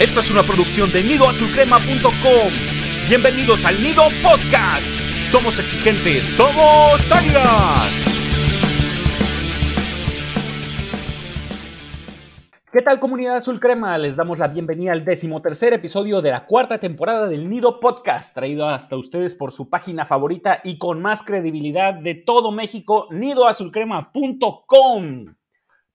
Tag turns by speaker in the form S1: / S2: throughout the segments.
S1: Esto es una producción de nidoazulcrema.com. Bienvenidos al Nido Podcast. Somos exigentes, somos águilas. ¿Qué tal comunidad azul crema? Les damos la bienvenida al decimotercer episodio de la cuarta temporada del Nido Podcast, traído hasta ustedes por su página favorita y con más credibilidad de todo México, nidoazulcrema.com.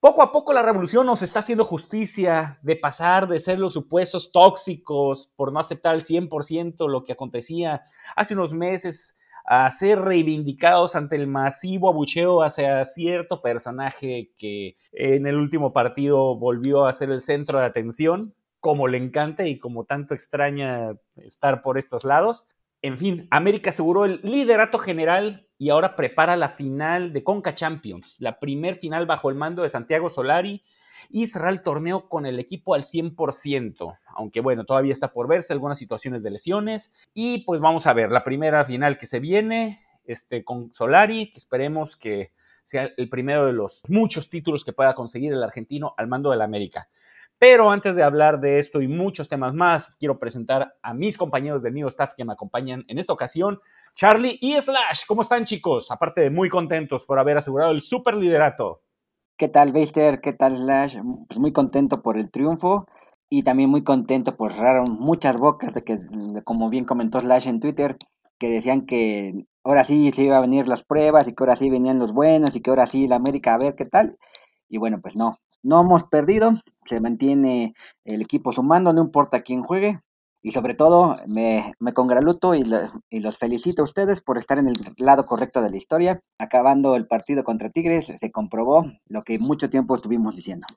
S1: Poco a poco la revolución nos está haciendo justicia de pasar de ser los supuestos tóxicos por no aceptar al 100% lo que acontecía hace unos meses a ser reivindicados ante el masivo abucheo hacia cierto personaje que en el último partido volvió a ser el centro de atención, como le encanta y como tanto extraña estar por estos lados. En fin, América aseguró el liderato general y ahora prepara la final de Conca Champions, la primer final bajo el mando de Santiago Solari y cerrar el torneo con el equipo al 100%, aunque bueno, todavía está por verse algunas situaciones de lesiones y pues vamos a ver la primera final que se viene este, con Solari, que esperemos que sea el primero de los muchos títulos que pueda conseguir el argentino al mando del América. Pero antes de hablar de esto y muchos temas más, quiero presentar a mis compañeros del Nido Staff que me acompañan en esta ocasión, Charlie y Slash. ¿Cómo están, chicos? Aparte de muy contentos por haber asegurado el super liderato.
S2: ¿Qué tal, Baster? ¿Qué tal, Slash? Pues muy contento por el triunfo y también muy contento por cerrar muchas bocas de que, como bien comentó Slash en Twitter, que decían que ahora sí se iban a venir las pruebas y que ahora sí venían los buenos y que ahora sí la América a ver qué tal. Y bueno, pues no, no hemos perdido, se mantiene el equipo sumando, no importa quién juegue. Y sobre todo, me, me congratulo y, los felicito a ustedes por estar en el lado correcto de la historia. Acabando el partido contra Tigres, se comprobó lo que mucho tiempo estuvimos diciendo.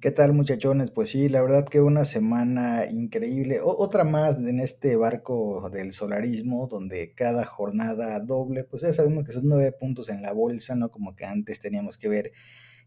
S3: ¿Qué tal muchachones? Pues sí, la verdad que una semana increíble. otra más en este barco del solarismo, donde cada jornada doble, pues ya sabemos que son nueve puntos en la bolsa, no como que antes teníamos que ver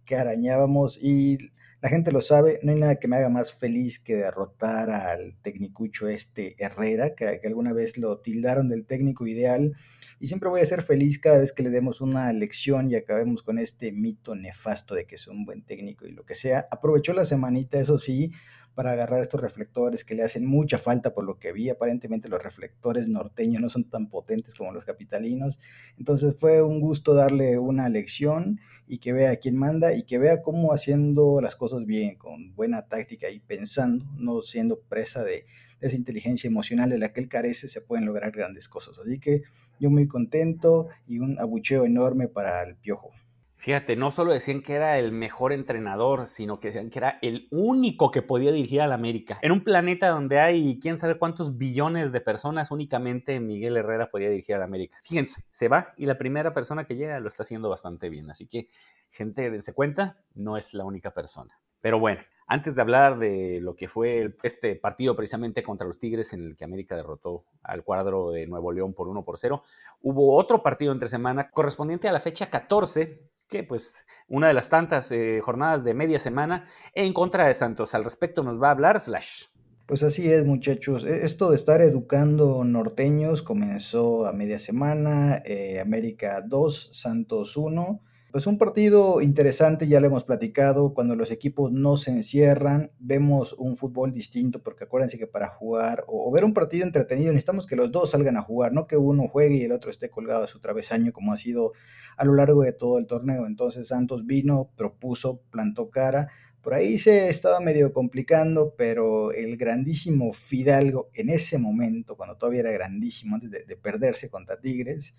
S3: que arañábamos y la gente lo sabe, no hay nada que me haga más feliz que derrotar al tecnicucho este Herrera, que, alguna vez lo tildaron del técnico ideal, y siempre voy a ser feliz cada vez que le demos una lección y acabemos con este mito nefasto de que es un buen técnico y lo que sea. Aprovechó la semanita, eso sí, para agarrar estos reflectores que le hacen mucha falta por lo que vi. Aparentemente los reflectores norteños no son tan potentes como los capitalinos. Entonces fue un gusto darle una lección y que vea quién manda y que vea cómo haciendo las cosas bien, con buena táctica y pensando, no siendo presa de, de esa inteligencia emocional de la que él carece, se pueden lograr grandes cosas. Así que yo muy contento y un abucheo enorme para el piojo.
S1: Fíjate, no solo decían que era el mejor entrenador, sino que decían que era el único que podía dirigir al América. En un planeta donde hay quién sabe cuántos billones de personas, únicamente Miguel Herrera podía dirigir al América. Fíjense, se va y la primera persona que llega lo está haciendo bastante bien. Así que, gente, dense cuenta, no es la única persona. Pero bueno, antes de hablar de lo que fue este partido precisamente contra los Tigres en el que América derrotó al cuadro de Nuevo León por 1 por 0, hubo otro partido entre semana correspondiente a la fecha 14 que pues una de las tantas eh, jornadas de media semana en contra de Santos. Al respecto nos va a hablar Slash.
S3: Pues así es, muchachos. E-, esto de estar educando norteños comenzó a media semana, eh, América 2, Santos 1. Pues un partido interesante, ya lo hemos platicado, cuando los equipos no se encierran, vemos un fútbol distinto, porque acuérdense que para jugar o, ver un partido entretenido necesitamos que los dos salgan a jugar, no que uno juegue y el otro esté colgado de su travesaño como ha sido a lo largo de todo el torneo. Entonces Santos vino, propuso, plantó cara, por ahí se estaba medio complicando, pero el grandísimo Fidalgo en ese momento, cuando todavía era grandísimo, antes de perderse contra Tigres,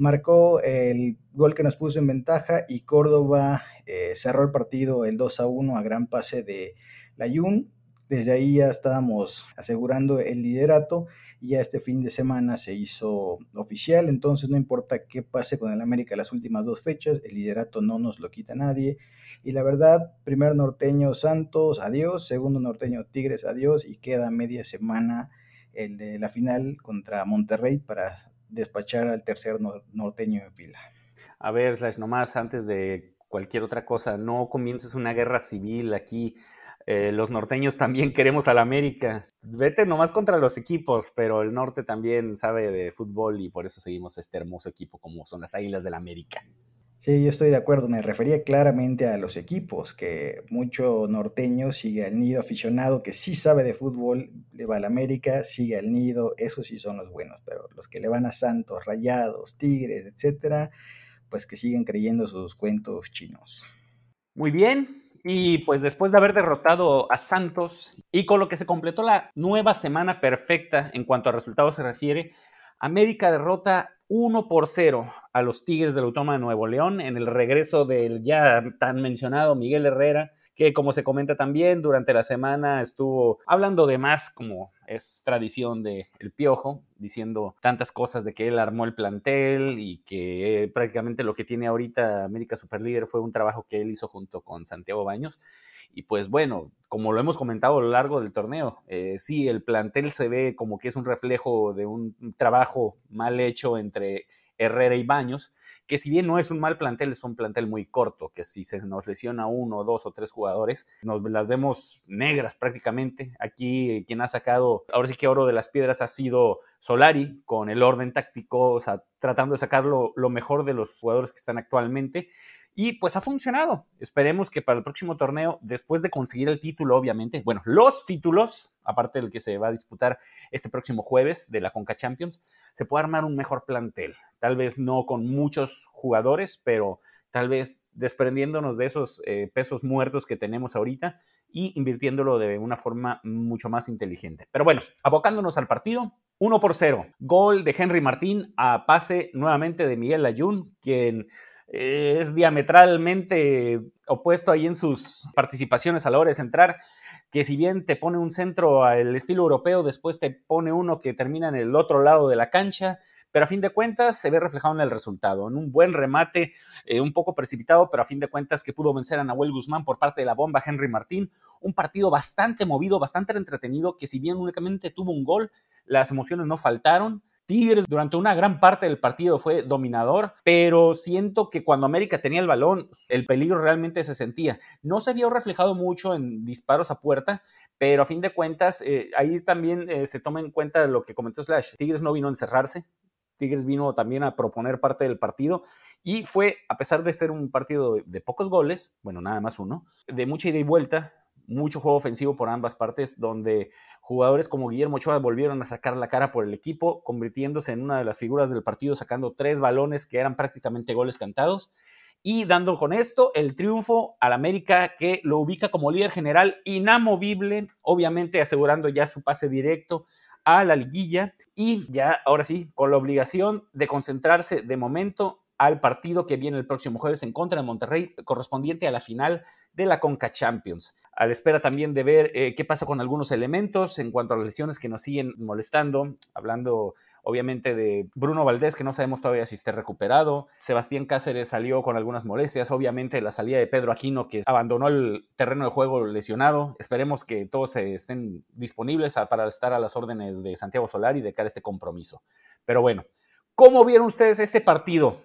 S3: marcó el gol que nos puso en ventaja y Córdoba eh, cerró el partido el 2 a 1 a gran pase de Layún. Desde ahí ya estábamos asegurando el liderato y ya este fin de semana se hizo oficial, entonces no importa qué pase con el América las últimas dos fechas, el liderato no nos lo quita nadie. Y la verdad, primer norteño Santos, adiós, segundo norteño Tigres, adiós y queda media semana el de la final contra Monterrey para despachar al tercer norteño en fila.
S1: A ver, Slash, nomás antes de cualquier otra cosa, no comiences una guerra civil aquí. Eh, los norteños también queremos al América. Vete nomás contra los equipos, pero el norte también sabe de fútbol y por eso seguimos este hermoso equipo como son las Águilas del América.
S3: Sí, yo estoy de acuerdo. Me refería claramente a los equipos, que mucho norteño sigue al nido, aficionado que sí sabe de fútbol, le va al América, sigue al nido, esos sí son los buenos, pero los que le van a Santos, Rayados, Tigres, etcétera, pues que siguen creyendo sus cuentos chinos.
S1: Muy bien, y pues después de haber derrotado a Santos y con lo que se completó la nueva semana perfecta en cuanto a resultados se refiere, América derrota 1 por 0 a los Tigres del Autónoma de Nuevo León en el regreso del ya tan mencionado Miguel Herrera, que como se comenta también durante la semana estuvo hablando de más como es tradición de El Piojo, diciendo tantas cosas de que él armó el plantel y que prácticamente lo que tiene ahorita América Superlíder fue un trabajo que él hizo junto con Santiago Baños. Y pues bueno, como lo hemos comentado a lo largo del torneo, eh, sí, el plantel se ve como que es un reflejo de un trabajo mal hecho entre Herrera y Baños, que si bien no es un mal plantel, es un plantel muy corto, que si se nos lesiona uno, dos o tres jugadores, nos las vemos negras prácticamente. Aquí quien ha sacado, ahora sí que oro de las piedras ha sido Solari, con el orden táctico, o sea, tratando de sacar lo mejor de los jugadores que están actualmente. Y pues ha funcionado. Esperemos que para el próximo torneo, después de conseguir el título, obviamente, bueno, los títulos, aparte del que se va a disputar este próximo jueves de la Conca Champions, se pueda armar un mejor plantel. Tal vez no con muchos jugadores, pero tal vez desprendiéndonos de esos eh, pesos muertos que tenemos ahorita y invirtiéndolo de una forma mucho más inteligente. Pero bueno, abocándonos al partido, 1 por 0. Gol de Henry Martín a pase nuevamente de Miguel Ayun, quien es diametralmente opuesto ahí en sus participaciones a la hora de centrar, que si bien te pone un centro al estilo europeo, después te pone uno que termina en el otro lado de la cancha, pero a fin de cuentas se ve reflejado en el resultado, en un buen remate, eh, un poco precipitado, pero a fin de cuentas que pudo vencer a Nahuel Guzmán por parte de la bomba Henry Martín, un partido bastante movido, bastante entretenido, que si bien únicamente tuvo un gol, las emociones no faltaron, Tigres durante una gran parte del partido fue dominador, pero siento que cuando América tenía el balón, el peligro realmente se sentía. No se vio reflejado mucho en disparos a puerta, pero a fin de cuentas, eh, ahí también eh, se toma en cuenta lo que comentó Slash. Tigres no vino a encerrarse, Tigres vino también a proponer parte del partido y fue, a pesar de ser un partido de pocos goles, bueno, nada más uno, de mucha ida y vuelta, mucho juego ofensivo por ambas partes, donde jugadores como Guillermo Ochoa volvieron a sacar la cara por el equipo, convirtiéndose en una de las figuras del partido, sacando tres balones que eran prácticamente goles cantados. Y dando con esto el triunfo al América que lo ubica como líder general inamovible, obviamente asegurando ya su pase directo a la liguilla. Y ya ahora sí con la obligación de concentrarse de momento al partido que viene el próximo jueves en contra de Monterrey, correspondiente a la final de la Conca Champions. A la espera también de ver eh, qué pasa con algunos elementos en cuanto a las lesiones que nos siguen molestando, hablando obviamente de Bruno Valdés, que no sabemos todavía si esté recuperado. Sebastián Cáceres salió con algunas molestias, obviamente la salida de Pedro Aquino, que abandonó el terreno de juego lesionado. Esperemos que todos estén disponibles para estar a las órdenes de Santiago Solari de cara a este compromiso. Pero bueno, ¿cómo vieron ustedes este partido?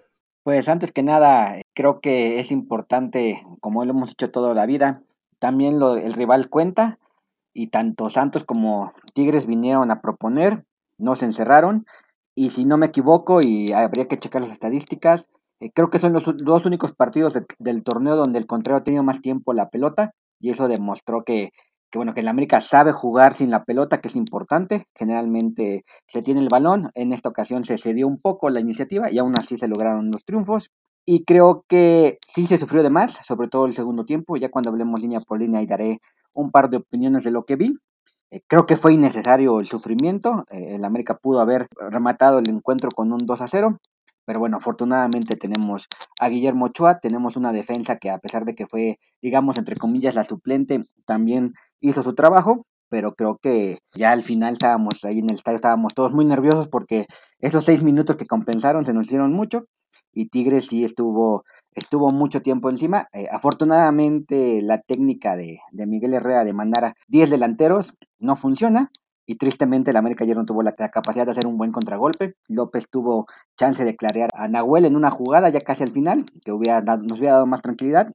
S2: Pues antes que nada, creo que es importante, como lo hemos hecho toda la vida, también lo, el rival cuenta y tanto Santos como Tigres vinieron a proponer, no se encerraron y si no me equivoco y habría que checar las estadísticas, eh, creo que son los dos únicos partidos del torneo donde el contrario ha tenido más tiempo la pelota y eso demostró que que bueno, que el América sabe jugar sin la pelota, que es importante. Generalmente se tiene el balón. En esta ocasión se cedió un poco la iniciativa y aún así se lograron los triunfos. Y creo que sí se sufrió de más, sobre todo el segundo tiempo. Ya cuando hablemos línea por línea y daré un par de opiniones de lo que vi. Eh, creo que fue innecesario el sufrimiento. Eh, el América pudo haber rematado el encuentro con un 2 a 0. Pero bueno, afortunadamente tenemos a Guillermo Ochoa, tenemos una defensa que a pesar de que fue, digamos, entre comillas, la suplente, también hizo su trabajo, pero creo que ya al final estábamos ahí en el estadio, estábamos todos muy nerviosos porque esos seis minutos que compensaron se nos hicieron mucho y Tigres sí estuvo, estuvo mucho tiempo encima. Eh, afortunadamente la técnica de, de, Miguel Herrera de mandar a 10 delanteros no funciona y tristemente el América ayer no tuvo la, capacidad de hacer un buen contragolpe. López tuvo chance de clarear a Nahuel en una jugada ya casi al final, que hubiera nos hubiera dado más tranquilidad.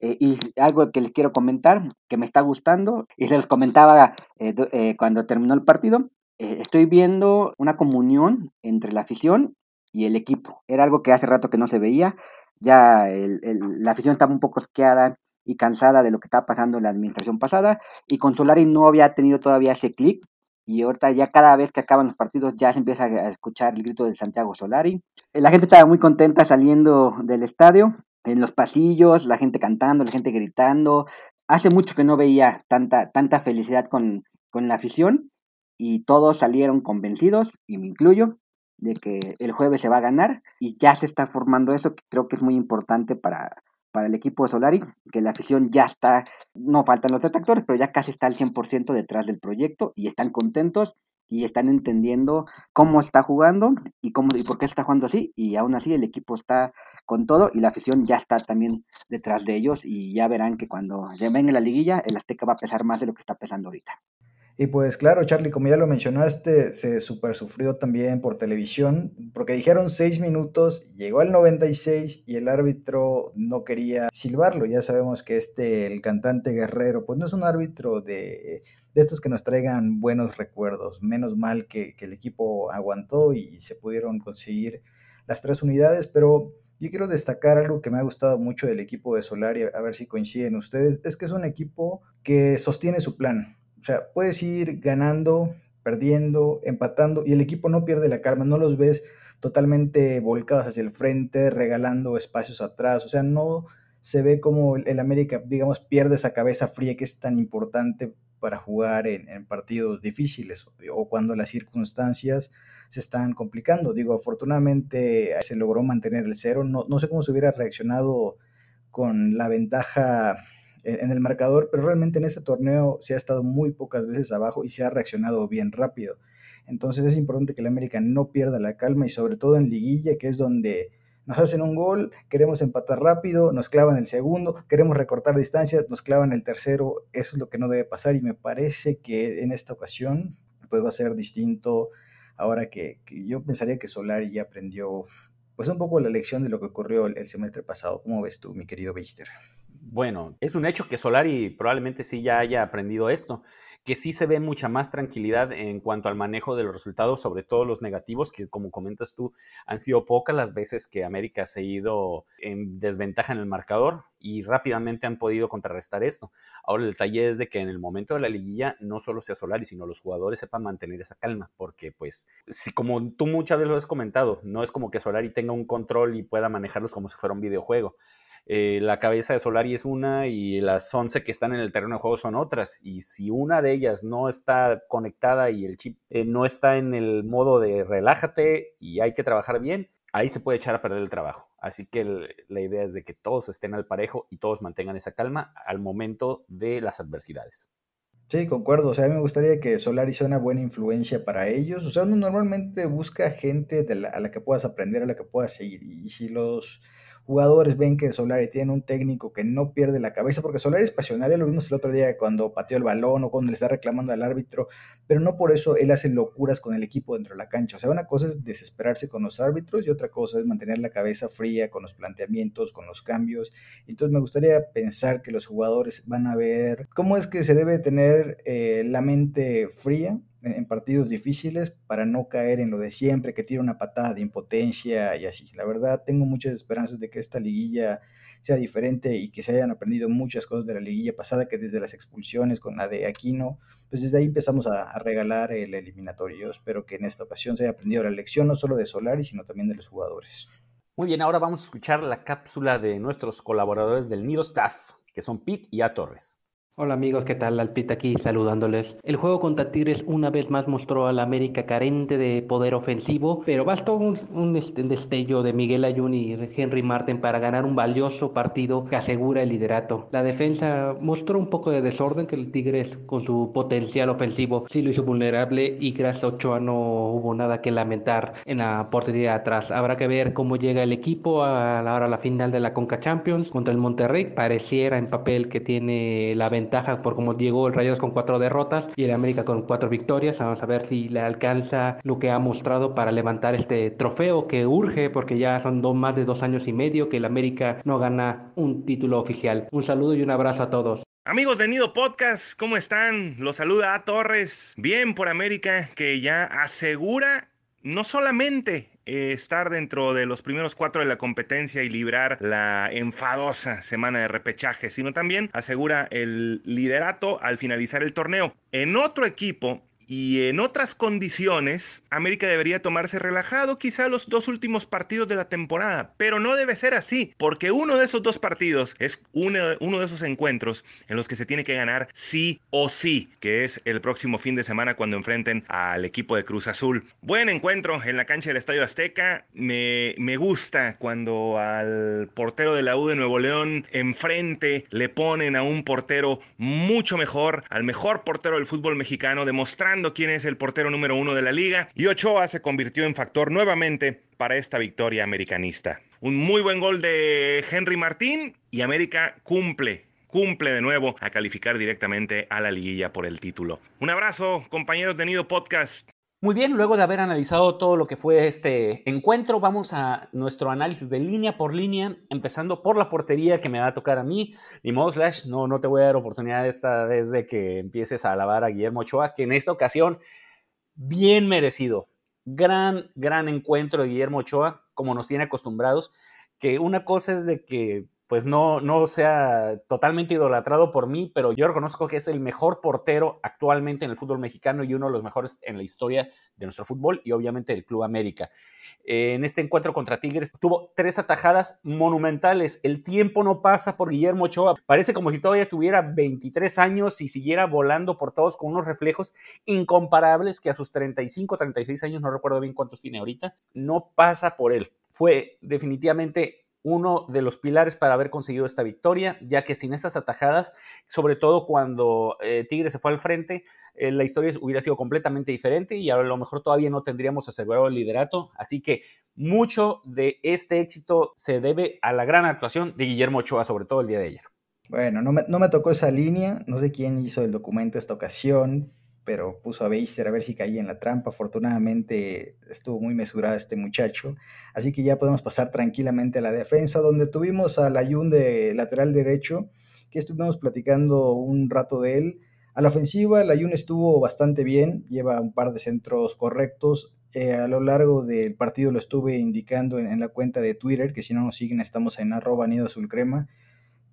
S2: Eh, y algo que les quiero comentar, que me está gustando, y se los comentaba eh, eh, cuando terminó el partido, estoy viendo una comunión entre la afición y el equipo. Era algo que hace rato que no se veía. ya la afición estaba un poco esqueada y cansada de lo que estaba pasando en la administración pasada y con Solari no había tenido todavía ese clic y ahorita ya cada vez que acaban los partidos ya se empieza a escuchar el grito de Santiago Solari. La gente estaba muy contenta saliendo del estadio, en los pasillos, la gente cantando, la gente gritando. Hace mucho que no veía tanta, tanta felicidad con, con la afición y todos salieron convencidos, y me incluyo, de que el jueves se va a ganar y ya se está formando eso, que creo que es muy importante para, para el equipo de Solari, que la afición ya está, no faltan los detractores, pero ya casi está al 100% detrás del proyecto y están contentos y están entendiendo cómo está jugando y cómo y por qué está jugando así y aún así el equipo está con todo y la afición ya está también detrás de ellos y ya verán que cuando se venga la liguilla el Azteca va a pesar más de lo que está pesando ahorita.
S3: Y pues claro, Charlie, como ya lo mencionaste, se super sufrió también por televisión, porque dijeron seis minutos, llegó al 96 y el árbitro no quería silbarlo. Ya sabemos que este, el cantante guerrero, pues no es un árbitro de, de estos que nos traigan buenos recuerdos. Menos mal que, el equipo aguantó y se pudieron conseguir las tres unidades, pero yo quiero destacar algo que me ha gustado mucho del equipo de Solari, a ver si coinciden ustedes, es que es un equipo que sostiene su plan o sea, puedes ir ganando, perdiendo, empatando y el equipo no pierde la calma, no los ves totalmente volcados hacia el frente, regalando espacios atrás, o sea, no se ve como el, América, digamos, pierde esa cabeza fría que es tan importante para jugar en, partidos difíciles o cuando las circunstancias se están complicando. Digo, afortunadamente se logró mantener el cero, no, no sé cómo se hubiera reaccionado con la ventaja en el marcador, pero realmente en este torneo se ha estado muy pocas veces abajo y se ha reaccionado bien rápido. Entonces es importante que el América no pierda la calma y sobre todo en liguilla, que es donde nos hacen un gol, queremos empatar rápido, nos clavan el segundo, queremos recortar distancias, nos clavan el tercero, eso es lo que no debe pasar y me parece que en esta ocasión pues va a ser distinto ahora que, yo pensaría que Solari ya aprendió pues un poco la lección de lo que ocurrió el, semestre pasado. ¿Cómo ves tú, mi querido Beister?
S1: Bueno, es un hecho que Solari probablemente sí ya haya aprendido esto, que sí se ve mucha más tranquilidad en cuanto al manejo de los resultados, sobre todo los negativos, que como comentas tú, han sido pocas las veces que América se ha ido en desventaja en el marcador y rápidamente han podido contrarrestar esto. Ahora el detalle es de que en el momento de la liguilla no solo sea Solari, sino los jugadores sepan mantener esa calma, porque pues, si como tú muchas veces lo has comentado, no es como que Solari tenga un control y pueda manejarlos como si fuera un videojuego eh, la cabeza de Solari es una y las 11 que están en el terreno de juego son otras. Y si una de ellas no está conectada y el chip eh, no está en el modo de relájate y hay que trabajar bien, ahí se puede echar a perder el trabajo. Así que la idea es de que todos estén al parejo y todos mantengan esa calma al momento de las adversidades.
S3: Sí, concuerdo. O sea, a mí me gustaría que Solari sea una buena influencia para ellos. O sea, uno normalmente busca gente a la que puedas aprender, a la que puedas seguir. Y si los jugadores ven que Solari tiene un técnico que no pierde la cabeza, porque Solari es pasional, ya lo vimos el otro día cuando pateó el balón o cuando le está reclamando al árbitro, pero no por eso él hace locuras con el equipo dentro de la cancha. O sea, una cosa es desesperarse con los árbitros y otra cosa es mantener la cabeza fría con los planteamientos, con los cambios. Entonces me gustaría pensar que los jugadores van a ver cómo es que se debe tener eh, la mente fría en partidos difíciles para no caer en lo de siempre, que tira una patada de impotencia y así. La verdad, tengo muchas esperanzas de que esta liguilla sea diferente y que se hayan aprendido muchas cosas de la liguilla pasada, que desde las expulsiones con la de Aquino, pues desde ahí empezamos a, regalar el eliminatorio. espero que en esta ocasión se haya aprendido la lección no solo de Solari, sino también de los jugadores.
S1: Muy bien, ahora vamos a escuchar la cápsula de nuestros colaboradores del Nido Staff, que son Pete y A Torres.
S4: Hola amigos, ¿qué tal? Alpita aquí saludándoles. El juego contra Tigres una vez más mostró a la América carente de poder ofensivo, pero bastó un, este, destello de Miguel Ayun y Henry Martin para ganar un valioso partido que asegura el liderato. La defensa mostró un poco de desorden que el Tigres con su potencial ofensivo sí lo hizo vulnerable y gracias a Ochoa no hubo nada que lamentar en la portería atrás. Habrá que ver cómo llega el equipo a la hora la final de la Conca Champions contra el Monterrey. Pareciera en papel que tiene la ventaja por como llegó el Rayados con cuatro derrotas y el América con cuatro victorias. Vamos a ver si le alcanza lo que ha mostrado para levantar este trofeo que urge porque ya son dos, más de dos años y medio que el América no gana un título oficial. Un saludo y un abrazo a todos.
S5: Amigos de Nido Podcast, ¿cómo están? Los saluda a Torres. Bien por América que ya asegura no solamente eh, estar dentro de los primeros cuatro de la competencia y librar la enfadosa semana de repechaje, sino también asegura el liderato al finalizar el torneo. En otro equipo, y en otras condiciones, América debería tomarse relajado quizá los dos últimos partidos de la temporada, pero no debe ser así, porque uno de esos dos partidos es uno, uno de esos encuentros en los que se tiene que ganar sí o sí, que es el próximo fin de semana cuando enfrenten al equipo de Cruz Azul. Buen encuentro en la cancha del Estadio Azteca, me, me gusta cuando al portero de la U de Nuevo León enfrente le ponen a un portero mucho mejor, al mejor portero del fútbol mexicano, demostrando quién es el portero número uno de la liga y Ochoa se convirtió en factor nuevamente para esta victoria americanista. Un muy buen gol de Henry Martín y América cumple cumple de nuevo a calificar directamente a la liguilla por el título. Un abrazo, compañeros de Nido Podcast.
S1: Muy bien, luego de haber analizado todo lo que fue este encuentro, vamos a nuestro análisis de línea por línea, empezando por la portería que me va a tocar a mí. Ni modo, Slash, no, no te voy a dar oportunidad esta vez de que empieces a alabar a Guillermo Ochoa, que en esta ocasión, bien merecido. Gran, gran encuentro de Guillermo Ochoa, como nos tiene acostumbrados, que una cosa es de que pues no, no sea totalmente idolatrado por mí, pero yo reconozco que es el mejor portero actualmente en el fútbol mexicano y uno de los mejores en la historia de nuestro fútbol y obviamente del Club América. En este encuentro contra Tigres tuvo tres atajadas monumentales. El tiempo no pasa por Guillermo Ochoa. Parece como si todavía tuviera 23 años y siguiera volando por todos con unos reflejos incomparables que a sus 35, 36 años, no recuerdo bien cuántos tiene ahorita, no pasa por él. Fue definitivamente uno de los pilares para haber conseguido esta victoria, ya que sin estas atajadas, sobre todo cuando eh, Tigre se fue al frente, eh, la historia hubiera sido completamente diferente y a lo mejor todavía no tendríamos asegurado el liderato. Así que mucho de este éxito se debe a la gran actuación de Guillermo Ochoa, sobre todo el día de ayer.
S3: Bueno, no me, no me tocó esa línea, no sé quién hizo el documento esta ocasión, pero puso a Beister a ver si caía en la trampa. Afortunadamente estuvo muy mesurado este muchacho. Así que ya podemos pasar tranquilamente a la defensa, donde tuvimos al Ayun de lateral derecho, que estuvimos platicando un rato de él. A la ofensiva, el Ayun estuvo bastante bien, lleva un par de centros correctos. Eh, a lo largo del partido lo estuve indicando en, la cuenta de Twitter, que si no nos siguen estamos en arroba nido azul crema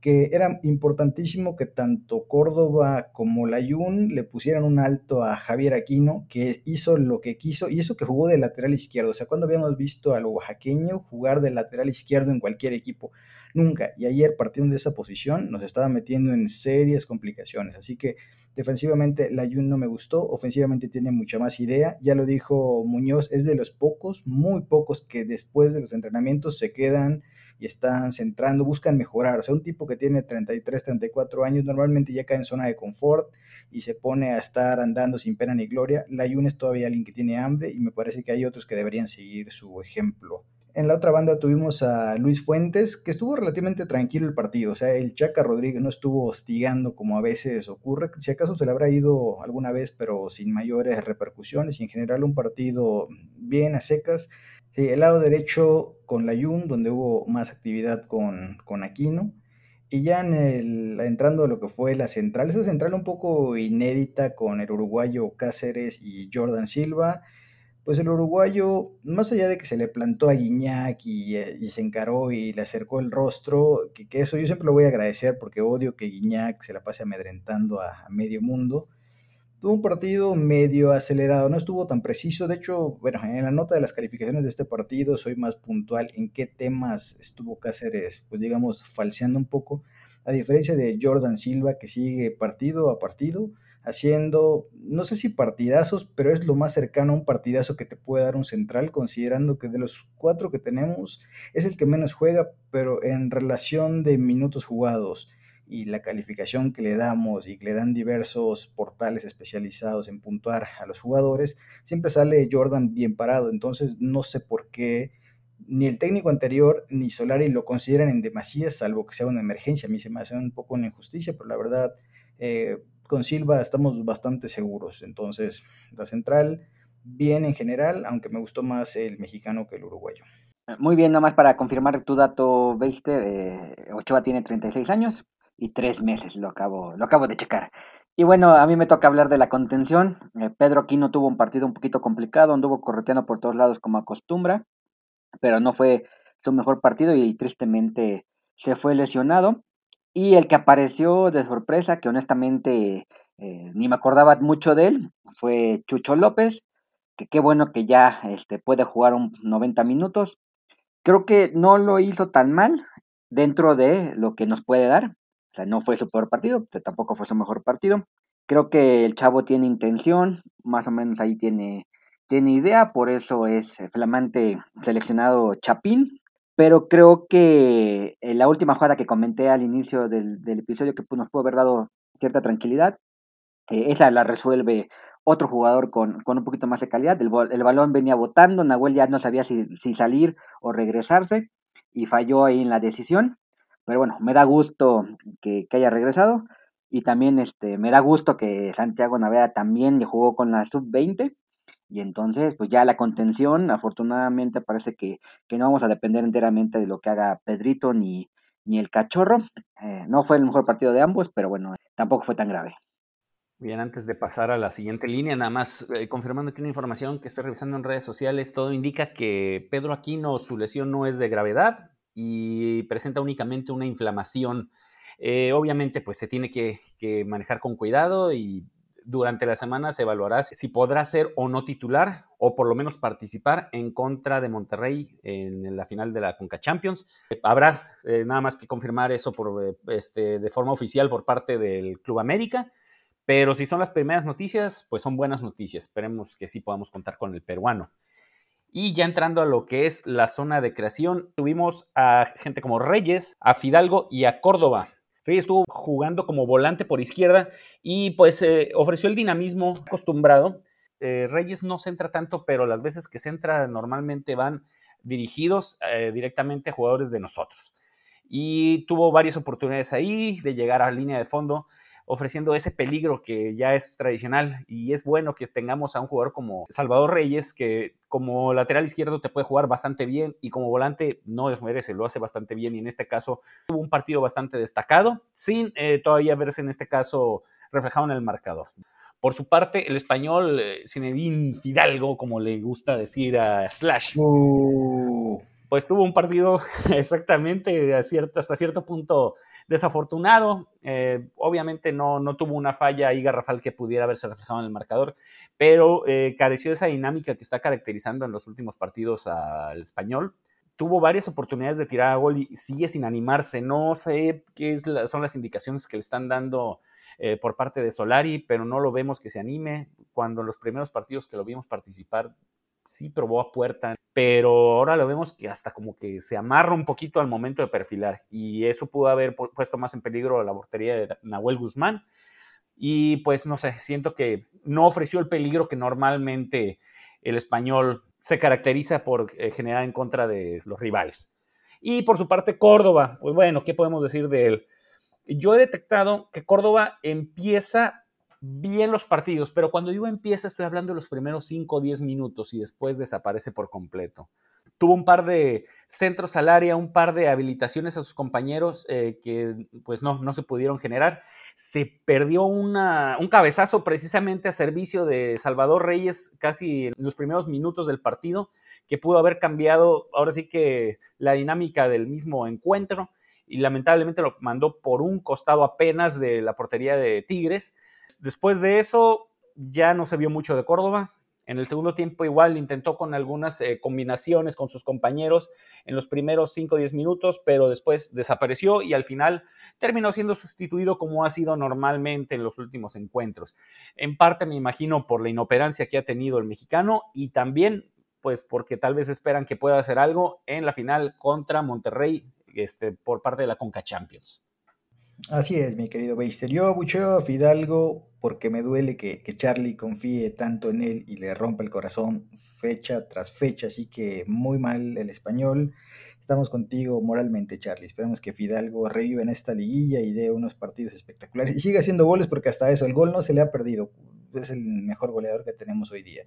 S3: que era importantísimo que tanto Córdoba como Layún le pusieran un alto a Javier Aquino, que hizo lo que quiso, y eso que jugó de lateral izquierdo. O sea, cuando habíamos visto al oaxaqueño jugar de lateral izquierdo en cualquier equipo? Nunca. Y ayer, partiendo de esa posición, nos estaba metiendo en serias complicaciones. Así que defensivamente Layún no me gustó, ofensivamente tiene mucha más idea. Ya lo dijo Muñoz, es de los pocos, muy pocos, que después de los entrenamientos se quedan y están centrando, buscan mejorar. O sea, un tipo que tiene 33, 34 años normalmente ya cae en zona de confort y se pone a estar andando sin pena ni gloria. La Yun es todavía alguien que tiene hambre y me parece que hay otros que deberían seguir su ejemplo. En la otra banda tuvimos a Luis Fuentes, que estuvo relativamente tranquilo el partido. O sea, el Chaca Rodríguez no estuvo hostigando como a veces ocurre. Si acaso se le habrá ido alguna vez, pero sin mayores repercusiones. Y en general un partido bien a secas. El lado derecho con la Yun, donde hubo más actividad con, con Aquino. Y ya en el, entrando a lo que fue la central, esa central un poco inédita con el uruguayo Cáceres y Jordan Silva pues el uruguayo, más allá de que se le plantó a Guiñac eh, y, se encaró y le acercó el rostro, que, eso yo siempre lo voy a agradecer porque odio que Guiñac se la pase amedrentando a, medio mundo. Tuvo un partido medio acelerado, no estuvo tan preciso. De hecho, bueno, en la nota de las calificaciones de este partido soy más puntual en qué temas estuvo Cáceres, pues digamos, falseando un poco. A diferencia de Jordan Silva, que sigue partido a partido, haciendo, no sé si partidazos, pero es lo más cercano a un partidazo que te puede dar un central, considerando que de los cuatro que tenemos es el que menos juega, pero en relación de minutos jugados y la calificación que le damos y que le dan diversos portales especializados en puntuar a los jugadores, siempre sale Jordan bien parado. Entonces no sé por qué ni el técnico anterior ni Solari lo consideran en demasía, salvo que sea una emergencia. A mí se me hace un poco una injusticia, pero la verdad, eh, con Silva estamos bastante seguros. Entonces, la central, bien en general, aunque me gustó más el mexicano que el uruguayo.
S2: Muy bien, nomás para confirmar tu dato, veiste, eh, Ochoa tiene 36 años y 3 meses, lo acabo, lo acabo de checar. Y bueno, a mí me toca hablar de la contención. Eh, Pedro Aquino tuvo un partido un poquito complicado, anduvo correteando por todos lados como acostumbra, pero no fue su mejor partido y tristemente se fue lesionado. Y el que apareció de sorpresa, que honestamente eh, ni me acordaba mucho de él, fue Chucho López, que qué bueno que ya este, puede jugar un 90 minutos. Creo que no lo hizo tan mal dentro de lo que nos puede dar. Sea, no fue su peor partido, pero tampoco fue su mejor partido. Creo que el chavo tiene intención, más o menos ahí tiene, tiene idea, por eso es flamante seleccionado Chapín. Pero creo que en la última jugada que comenté al inicio del, episodio que nos pudo haber dado cierta tranquilidad, eh, esa la resuelve otro jugador con, un poquito más de calidad. El, el balón venía botando, Nahuel ya no sabía si, si, salir o regresarse y falló ahí en la decisión. Pero bueno, me da gusto que, que haya regresado y también este, me da gusto que Santiago Navea también jugó con la sub-20 y entonces, pues ya la contención, afortunadamente parece que, no vamos a depender enteramente de lo que haga Pedrito ni, ni el cachorro. Eh, no fue el mejor partido de ambos, pero bueno, tampoco fue tan grave.
S1: Bien, antes de pasar a la siguiente línea, nada más eh, confirmando que una información que estoy revisando en redes sociales, todo indica que Pedro Aquino, su lesión no es de gravedad y presenta únicamente una inflamación. Eh, obviamente, pues se tiene que, manejar con cuidado y durante la semana se evaluará si podrá ser o no titular o por lo menos participar en contra de Monterrey en la final de la Conca Champions. Habrá eh, nada más que confirmar eso eh, este, de forma oficial por parte del Club América. Pero si son las primeras noticias, pues son buenas noticias. Esperemos que sí podamos contar con el peruano. Y ya entrando a lo que es la zona de creación, tuvimos a gente como Reyes, a Fidalgo y a Córdoba. Reyes estuvo jugando como volante por izquierda y pues eh, ofreció el dinamismo acostumbrado. Eh, Reyes no centra tanto, pero las veces que centra normalmente van dirigidos eh, directamente a jugadores de nosotros. Y tuvo varias oportunidades ahí de llegar a línea de fondo ofreciendo ese peligro que ya es tradicional y es bueno que tengamos a un jugador como Salvador Reyes que como lateral izquierdo te puede jugar bastante bien y como volante no desmerece, lo hace bastante bien y en este caso tuvo un partido bastante destacado sin eh, todavía verse en este caso reflejado en el marcador. Por su parte, el español eh, Zinedine Fidalgo, como le gusta decir a Slash, uh. Pues tuvo un partido exactamente hasta cierto punto Desafortunado, eh, obviamente no, no tuvo una falla ahí garrafal que pudiera haberse reflejado en el marcador, pero eh, careció de esa dinámica que está caracterizando en los últimos partidos al español. Tuvo varias oportunidades de tirar a gol y sigue sin animarse. No sé qué son las indicaciones que le están dando eh, por parte de Solari, pero no lo vemos que se anime. Cuando en los primeros partidos que lo vimos participar, sí probó a puerta, pero ahora lo vemos que hasta como que se amarra un poquito al momento de perfilar y eso pudo haber puesto más en peligro la portería de Nahuel Guzmán y pues no sé, siento que no ofreció el peligro que normalmente el español se caracteriza por eh, generar en contra de los rivales. Y por su parte Córdoba, pues bueno, ¿qué podemos decir de él? Yo he detectado que Córdoba empieza bien los partidos, pero cuando digo empieza estoy hablando de los primeros 5 o 10 minutos y después desaparece por completo. Tuvo un par de centros al área, un par de habilitaciones a sus compañeros eh, que pues no, no se pudieron generar. Se perdió una, un cabezazo precisamente a servicio de Salvador Reyes casi en los primeros minutos del partido, que pudo haber cambiado ahora sí que la dinámica del mismo encuentro y lamentablemente lo mandó por un costado apenas de la portería de Tigres Después de eso, ya no se vio mucho de Córdoba. En el segundo tiempo igual intentó con algunas eh, combinaciones con sus compañeros en los primeros 5 o 10 minutos, pero después desapareció y al final terminó siendo sustituido como ha sido normalmente en los últimos encuentros. En parte me imagino por la inoperancia que ha tenido el mexicano y también pues porque tal vez esperan que pueda hacer algo en la final contra Monterrey este, por parte de la Conca Champions.
S3: Así es, mi querido Beister. Yo abucheo a Fidalgo porque me duele que, Charlie confíe tanto en él y le rompa el corazón fecha tras fecha, así que muy mal el español. Estamos contigo moralmente, Charlie. Esperemos que Fidalgo reviva en esta liguilla y dé unos partidos espectaculares y siga haciendo goles porque hasta eso, el gol no se le ha perdido. Es el mejor goleador que tenemos hoy día.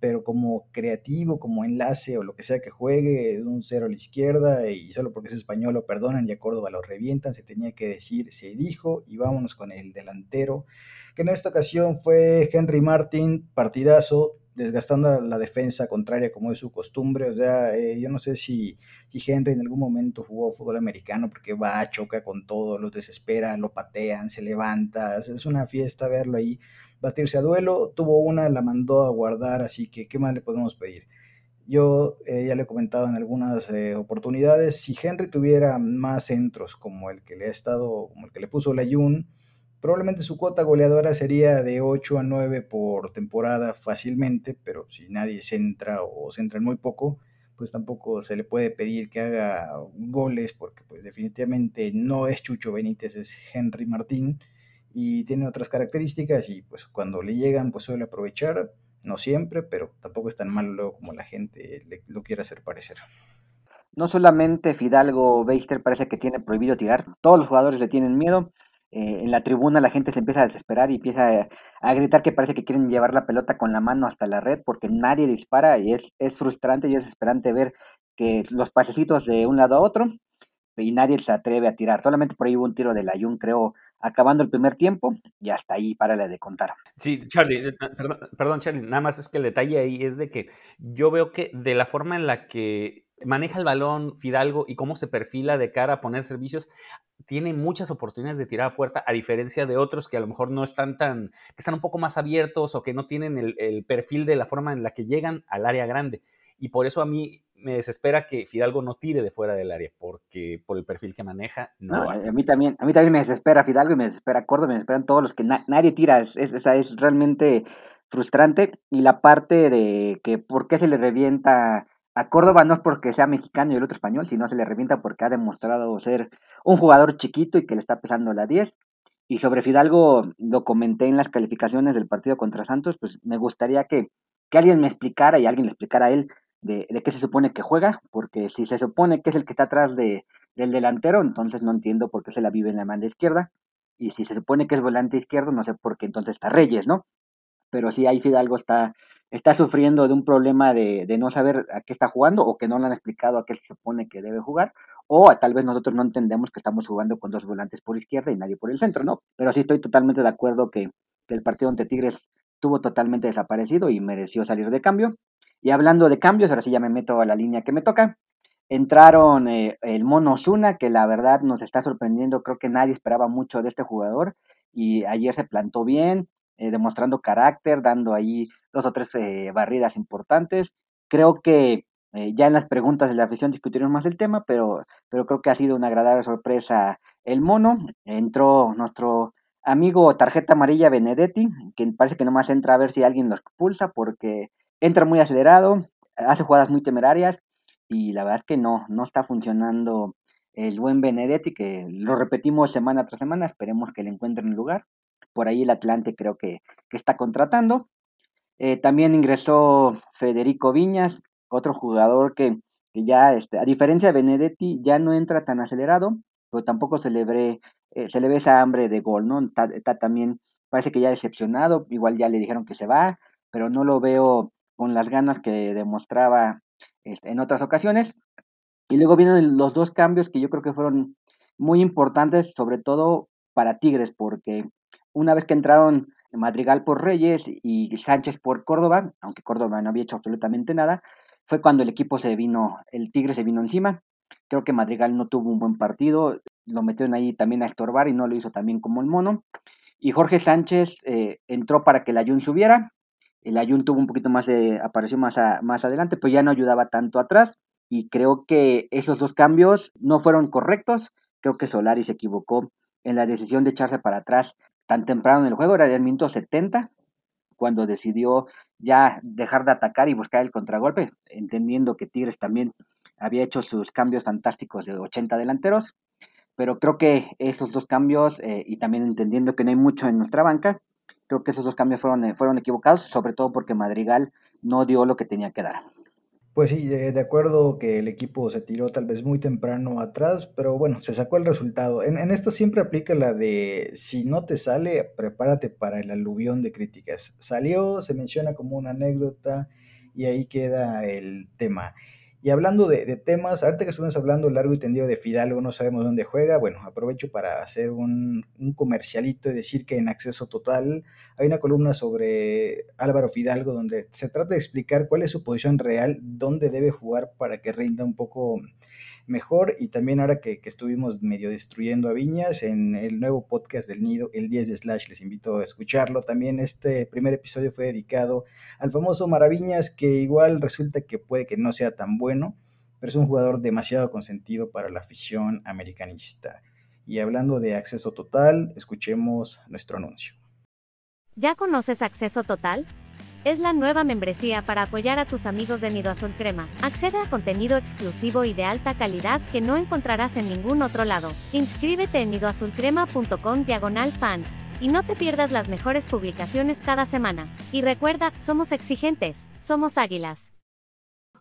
S3: Pero como creativo, como enlace o lo que sea que juegue, un cero a la izquierda y solo porque es español lo perdonan y a Córdoba lo revientan, se tenía que decir, se dijo y vámonos con el delantero, que en esta ocasión fue Henry Martin, partidazo, desgastando la defensa contraria como es su costumbre. O sea, eh, yo no sé si, si Henry en algún momento jugó fútbol americano porque va, choca con todo, los desespera, lo patean, se levanta. Es una fiesta verlo ahí batirse a duelo. Tuvo una, la mandó a guardar, así que ¿qué más le podemos pedir? Yo eh, ya le he comentado en algunas eh, oportunidades, si Henry tuviera más centros como el que le ha estado, como el que le puso la Jun, Probablemente su cuota goleadora sería de 8 a 9 por temporada fácilmente, pero si nadie centra o centra muy poco, pues tampoco se le puede pedir que haga goles, porque pues definitivamente no es Chucho Benítez, es Henry Martín y tiene otras características y pues cuando le llegan pues suele aprovechar, no siempre, pero tampoco es tan malo como la gente lo quiere hacer parecer.
S2: No solamente Fidalgo Beister parece que tiene prohibido tirar, todos los jugadores le tienen miedo eh, en la tribuna la gente se empieza a desesperar y empieza a, gritar que parece que quieren llevar la pelota con la mano hasta la red porque nadie dispara y es, es frustrante y es desesperante ver que los pasecitos de un lado a otro y nadie se atreve a tirar. Solamente por ahí hubo un tiro de la Jun, creo, acabando el primer tiempo y hasta ahí párale de contar.
S1: Sí, Charlie, eh, perdón, perdón, Charlie, nada más es que el detalle ahí es de que yo veo que de la forma en la que maneja el balón Fidalgo y cómo se perfila de cara a poner servicios, tiene muchas oportunidades de tirar a puerta, a diferencia de otros que a lo mejor no están tan, que están un poco más abiertos o que no tienen el, perfil de la forma en la que llegan al área grande. Y por eso a mí me desespera que Fidalgo no tire de fuera del área, porque por el perfil que maneja, no,
S2: A mí también, a mí también me desespera Fidalgo y me desespera Córdoba, me desesperan todos los que nadie tira, es, es, es realmente frustrante. Y la parte de que por qué se le revienta a Córdoba no es porque sea mexicano y el otro español, sino se le revienta porque ha demostrado ser un jugador chiquito y que le está pesando la 10. Y sobre Fidalgo lo comenté en las calificaciones del partido contra Santos, pues me gustaría que, que alguien me explicara y alguien le explicara a él de, de, qué se supone que juega, porque si se supone que es el que está atrás de, del delantero, entonces no entiendo por qué se la vive en la mano izquierda. Y si se supone que es volante izquierdo, no sé por qué entonces está Reyes, ¿no? Pero si ahí Fidalgo está está sufriendo de un problema de, de, no saber a qué está jugando o que no le han explicado a qué se supone que debe jugar, o tal vez nosotros no entendemos que estamos jugando con dos volantes por izquierda y nadie por el centro, ¿no? Pero sí estoy totalmente de acuerdo que, el partido ante Tigres estuvo totalmente desaparecido y mereció salir de cambio. Y hablando de cambios, ahora sí ya me meto a la línea que me toca. Entraron eh, el Mono Zuna, que la verdad nos está sorprendiendo, creo que nadie esperaba mucho de este jugador y ayer se plantó bien, eh, demostrando carácter, dando ahí dos o tres eh, barridas importantes. Creo que eh, ya en las preguntas de la afición discutiremos más el tema, pero, pero creo que ha sido una agradable sorpresa el mono. Entró nuestro amigo tarjeta amarilla Benedetti, que parece que nomás entra a ver si alguien lo expulsa porque entra muy acelerado, hace jugadas muy temerarias y la verdad es que no, no está funcionando el buen Benedetti, que lo repetimos semana tras semana, esperemos que le encuentren lugar por ahí el Atlante creo que, está contratando. Eh, también ingresó Federico Viñas, otro jugador que, ya, este, a diferencia de Benedetti, ya no entra tan acelerado, pero tampoco se le ve, eh, esa hambre de gol, ¿no? Está, también, parece que ya decepcionado, igual ya le dijeron que se va, pero no lo veo con las ganas que demostraba este, en otras ocasiones. Y luego vienen los dos cambios que yo creo que fueron muy importantes, sobre todo para Tigres, porque una vez que entraron Madrigal por Reyes y Sánchez por Córdoba, aunque Córdoba no había hecho absolutamente nada, fue cuando el equipo se vino, el Tigre se vino encima. Creo que Madrigal no tuvo un buen partido, lo metieron ahí también a estorbar y no lo hizo también como el mono. Y Jorge Sánchez eh, entró para que el Ayun subiera. El Ayun tuvo un poquito más apareció más, más adelante, pues ya no ayudaba tanto atrás. Y creo que esos dos cambios no fueron correctos. Creo que Solari se equivocó en la decisión de echarse para atrás tan temprano en el juego, era el minuto 70, cuando decidió ya dejar de atacar y buscar el contragolpe, entendiendo que Tigres también había hecho sus cambios fantásticos de 80 delanteros, pero creo que esos dos cambios, eh, y también entendiendo que no hay mucho en nuestra banca, creo que esos dos cambios fueron, eh, fueron equivocados, sobre todo porque Madrigal no dio lo que tenía que dar.
S3: Pues sí, de, acuerdo que el equipo se tiró tal vez muy temprano atrás, pero bueno, se sacó el resultado. En, en esto siempre aplica la de si no te sale, prepárate para el aluvión de críticas. Salió, se menciona como una anécdota y ahí queda el tema. Y hablando de, temas, ahorita que estuvimos hablando largo y tendido de Fidalgo, no sabemos dónde juega, bueno, aprovecho para hacer un, comercialito y decir que en Acceso Total hay una columna sobre Álvaro Fidalgo donde se trata de explicar cuál es su posición real, dónde debe jugar para que rinda un poco mejor. Y también ahora que, estuvimos medio destruyendo a Viñas en el nuevo podcast del Nido, el 10 de Slash, les invito a escucharlo. También este primer episodio fue dedicado al famoso Maraviñas, que igual resulta que puede que no sea tan bueno, pero es un jugador demasiado consentido para la afición americanista. Y hablando de acceso total, escuchemos nuestro anuncio.
S6: ¿Ya conoces Acceso Total? Es la nueva membresía para apoyar a tus amigos de Nido Azul Crema. Accede a contenido exclusivo y de alta calidad que no encontrarás en ningún otro lado. Inscríbete en nidoazulcrema.com diagonal fans y no te pierdas las mejores publicaciones cada semana. Y recuerda, somos exigentes, somos águilas.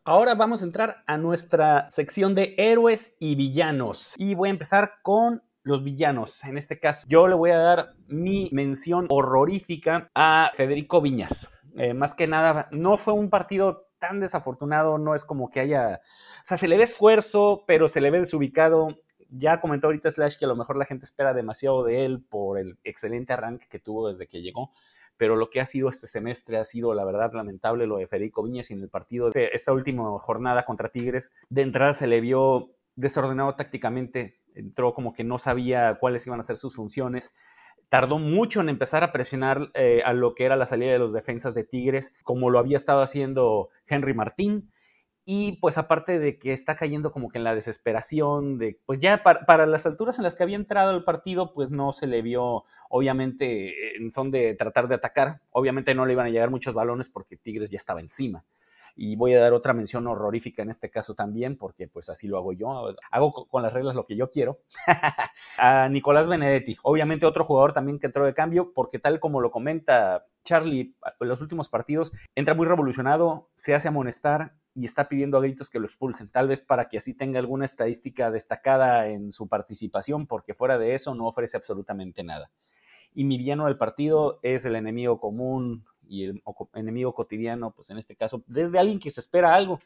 S1: Ahora vamos a entrar a nuestra sección de héroes y villanos. Y voy a empezar con los villanos. En este caso, yo le voy a dar mi mención horrorífica a Federico Viñas. Eh, más que nada, no fue un partido tan desafortunado, no es como que haya, o sea, se le ve esfuerzo, pero se le ve desubicado. Ya comentó ahorita Slash que a lo mejor la gente espera demasiado de él por el excelente arranque que tuvo desde que llegó, pero lo que ha sido este semestre ha sido, la verdad, lamentable lo de Federico Viñas en el partido de esta última jornada contra Tigres. De entrada se le vio desordenado tácticamente, entró como que no sabía cuáles iban a ser sus funciones tardó mucho en empezar a presionar eh, a lo que era la salida de los defensas de Tigres, como lo había estado haciendo Henry Martín. Y pues aparte de que está cayendo como que en la desesperación de, pues ya para, las alturas en las que había entrado el partido, pues no se le vio, obviamente, en son de tratar de atacar. Obviamente no le iban a llegar muchos balones porque Tigres ya estaba encima y voy a dar otra mención horrorífica en este caso también, porque pues así lo hago yo, hago con las reglas lo que yo quiero, a Nicolás Benedetti, obviamente otro jugador también que entró de cambio, porque tal como lo comenta Charlie en los últimos partidos, entra muy revolucionado, se hace amonestar y está pidiendo a gritos que lo expulsen, tal vez para que así tenga alguna estadística destacada en su participación, porque fuera de eso no ofrece absolutamente nada. Y mi villano del partido es el enemigo común, y el enemigo cotidiano, pues en este caso, desde alguien que se espera algo,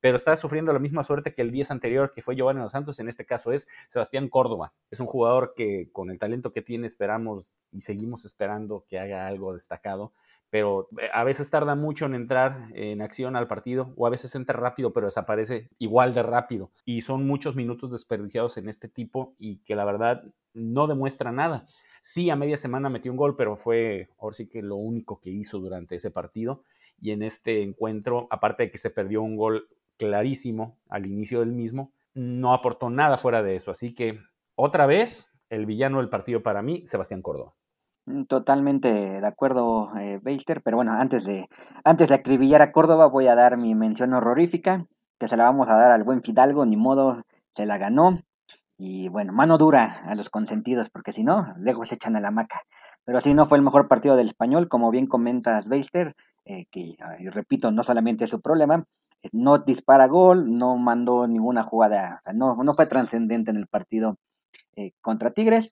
S1: pero está sufriendo la misma suerte que el 10 anterior, que fue Giovanni Dos Santos, en este caso es Sebastián Córdoba. Es un jugador que con el talento que tiene esperamos y seguimos esperando que haga algo destacado, pero eh, a veces tarda mucho en entrar en acción al partido o a veces entra rápido pero desaparece igual de rápido y son muchos minutos desperdiciados en este tipo y que la verdad no demuestra nada. Sí, a media semana metió un gol, pero fue ahora sí que lo único que hizo durante ese partido. Y en este encuentro, aparte de que se perdió un gol clarísimo al inicio del mismo, no aportó nada fuera de eso. Así que otra vez, el villano del partido para mí, Sebastián Córdoba.
S2: Mm, totalmente de acuerdo, eh, pero bueno, antes de, antes de acribillar a Córdoba voy a dar mi mención horrorífica, que se la vamos a dar al buen Fidalgo, ni modo, se la ganó. Y bueno, mano dura a los consentidos, porque si no, luego se echan a la maca. Pero si no fue el mejor partido del español, como bien comentas, Beister, eh, que, repito, no solamente es su problema, no dispara gol, no mandó ninguna jugada, o sea, no, no fue trascendente en el partido eh, contra Tigres.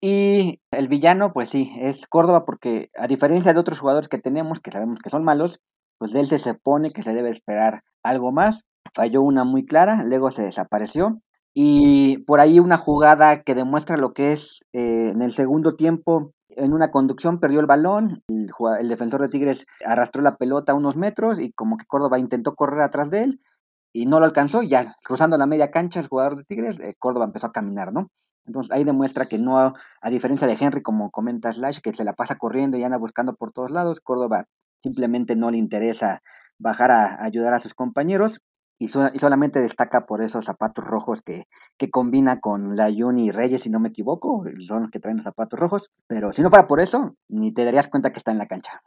S2: Y el villano, pues sí, es Córdoba, porque a diferencia de otros jugadores que tenemos, que sabemos que son malos, pues de él se supone que se debe esperar algo más. Falló una muy clara, luego se desapareció y por ahí una jugada que demuestra lo que es eh, en el segundo tiempo, en una conducción perdió el balón, el, defensor de Tigres arrastró la pelota unos metros y como que Córdoba intentó correr atrás de él y no lo alcanzó, ya cruzando la media cancha el jugador de Tigres, eh, Córdoba empezó a caminar, ¿no? Entonces ahí demuestra que no, a diferencia de Henry, como comenta Slash, que se la pasa corriendo y anda buscando por todos lados, Córdoba simplemente no le interesa bajar a ayudar a sus compañeros y, solamente destaca por esos zapatos rojos que, que combina con la Juni Reyes, si no me equivoco, son los que traen los zapatos rojos, pero si no fuera por eso, ni te darías cuenta que está en la cancha.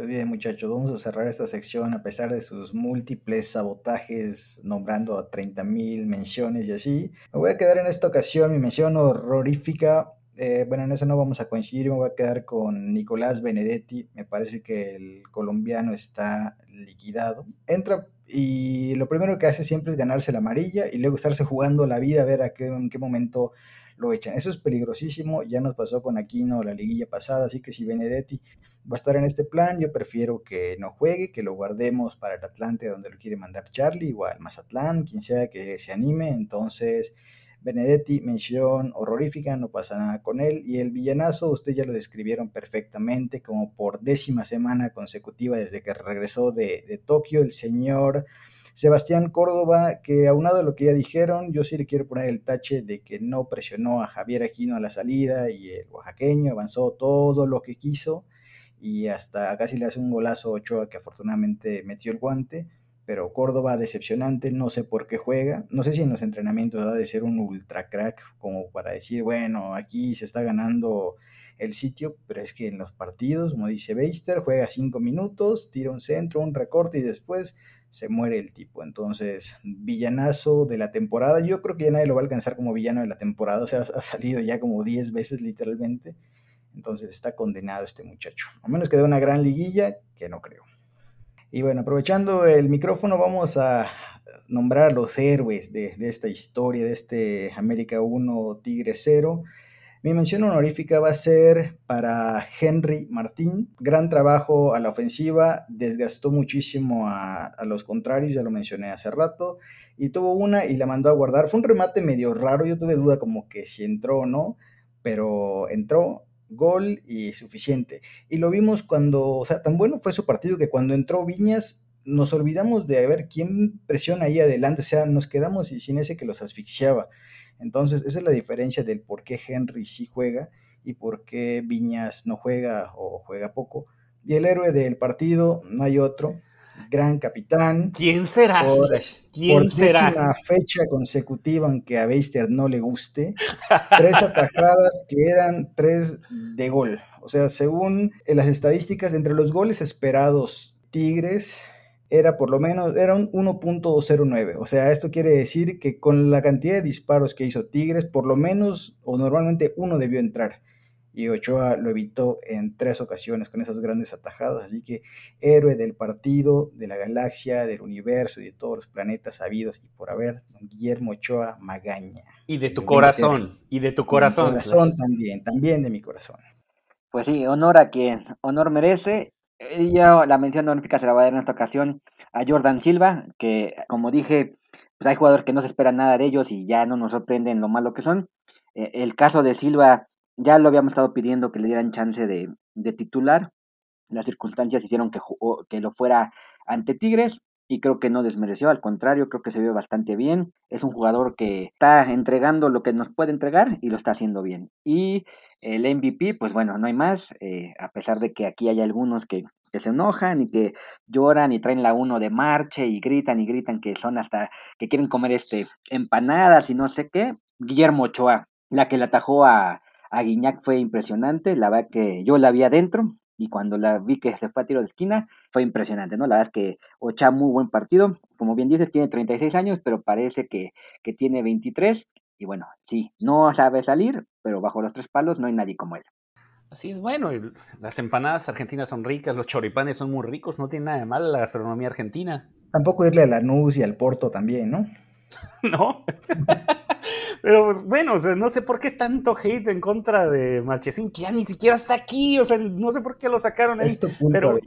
S3: Pues bien, muchachos, vamos a cerrar esta sección a pesar de sus múltiples sabotajes, nombrando a 30.000 menciones y así. Me voy a quedar en esta ocasión, mi mención horrorífica Eh, bueno, en eso no vamos a coincidir, me voy a quedar con Nicolás Benedetti. Me parece que el colombiano está liquidado. Entra y lo primero que hace siempre es ganarse la amarilla y luego estarse jugando la vida a ver a qué, en qué momento lo echan. Eso es peligrosísimo, ya nos pasó con Aquino la liguilla pasada, así que si Benedetti va a estar en este plan, yo prefiero que no juegue, que lo guardemos para el Atlante donde lo quiere mandar Charlie o al Mazatlán, quien sea que se anime, entonces Benedetti, mención horrorífica, no pasa nada con él. Y el villanazo, ustedes ya lo describieron perfectamente, como por décima semana consecutiva desde que regresó de, de Tokio, el señor Sebastián Córdoba, que aunado a lo que ya dijeron, yo sí le quiero poner el tache de que no presionó a Javier Aquino a la salida y el oaxaqueño avanzó todo lo que quiso y hasta casi le hace un golazo a Ochoa que afortunadamente metió el guante pero Córdoba decepcionante, no sé por qué juega, no sé si en los entrenamientos ha de ser un ultra crack como para decir, bueno, aquí se está ganando el sitio, pero es que en los partidos, como dice Beister, juega cinco minutos, tira un centro, un recorte y después se muere el tipo. Entonces, villanazo de la temporada, yo creo que ya nadie lo va a alcanzar como villano de la temporada, o sea, ha salido ya como 10 veces literalmente, entonces está condenado este muchacho, a menos que dé una gran liguilla, que no creo. Y bueno, aprovechando el micrófono, vamos a nombrar los héroes de, esta historia, de este América 1 Tigre 0. Mi mención honorífica va a ser para Henry Martín. Gran trabajo a la ofensiva, desgastó muchísimo a, a, los contrarios, ya lo mencioné hace rato, y tuvo una y la mandó a guardar. Fue un remate medio raro, yo tuve duda como que si entró o no, pero entró gol y suficiente. Y lo vimos cuando, o sea, tan bueno fue su partido que cuando entró Viñas nos olvidamos de ver quién presiona ahí adelante, o sea, nos quedamos sin ese que los asfixiaba. Entonces, esa es la diferencia del por qué Henry sí juega y por qué Viñas no juega o juega poco. Y el héroe del partido, no hay otro, gran capitán.
S1: ¿Quién será?
S3: Por, ¿Quién será? fecha consecutiva, aunque a Beister no le guste, tres atajadas que eran tres de gol. O sea, según las estadísticas, entre los goles esperados, Tigres era por lo menos, era un 1.09. O sea, esto quiere decir que con la cantidad de disparos que hizo Tigres, por lo menos o normalmente uno debió entrar y Ochoa lo evitó en tres ocasiones con esas grandes atajadas, así que héroe del partido, de la galaxia, del universo y de todos los planetas habidos y por haber, Guillermo Ochoa Magaña.
S1: Y de tu corazón, y de tu corazón.
S3: De corazón también, también de mi corazón.
S2: Pues sí, honor a quien honor merece. Y ya la mención honorífica se la va a dar en esta ocasión a Jordan Silva, que como dije, pues hay jugadores que no se esperan nada de ellos y ya no nos sorprenden lo malo que son. Eh, el caso de Silva ya lo habíamos estado pidiendo que le dieran chance de, de titular. Las circunstancias hicieron que, que lo fuera ante Tigres y creo que no desmereció, al contrario, creo que se ve bastante bien. Es un jugador que está entregando lo que nos puede entregar y lo está haciendo bien. Y el MVP, pues bueno, no hay más, eh, a pesar de que aquí hay algunos que, que, se enojan y que lloran y traen la uno de marcha y gritan y gritan que son hasta que quieren comer este empanadas y no sé qué. Guillermo Ochoa, la que le atajó a, a Guiñac fue impresionante, la verdad que yo la vi adentro y cuando la vi que se fue a tiro de esquina fue impresionante, ¿no? La verdad es que Ocha muy buen partido, como bien dices, tiene 36 años, pero parece que, que tiene 23 y bueno, sí, no sabe salir, pero bajo los tres palos no hay nadie como él.
S1: Así es, bueno, las empanadas argentinas son ricas, los choripanes son muy ricos, no tiene nada de mal la gastronomía argentina.
S3: Tampoco irle a la Lanús y al Porto también, ¿no?
S1: no. Pero pues bueno, o sea, no sé por qué tanto hate en contra de Marchesín, que ya ni siquiera está aquí, o sea, no sé por qué lo sacaron ahí.
S3: Esto pero,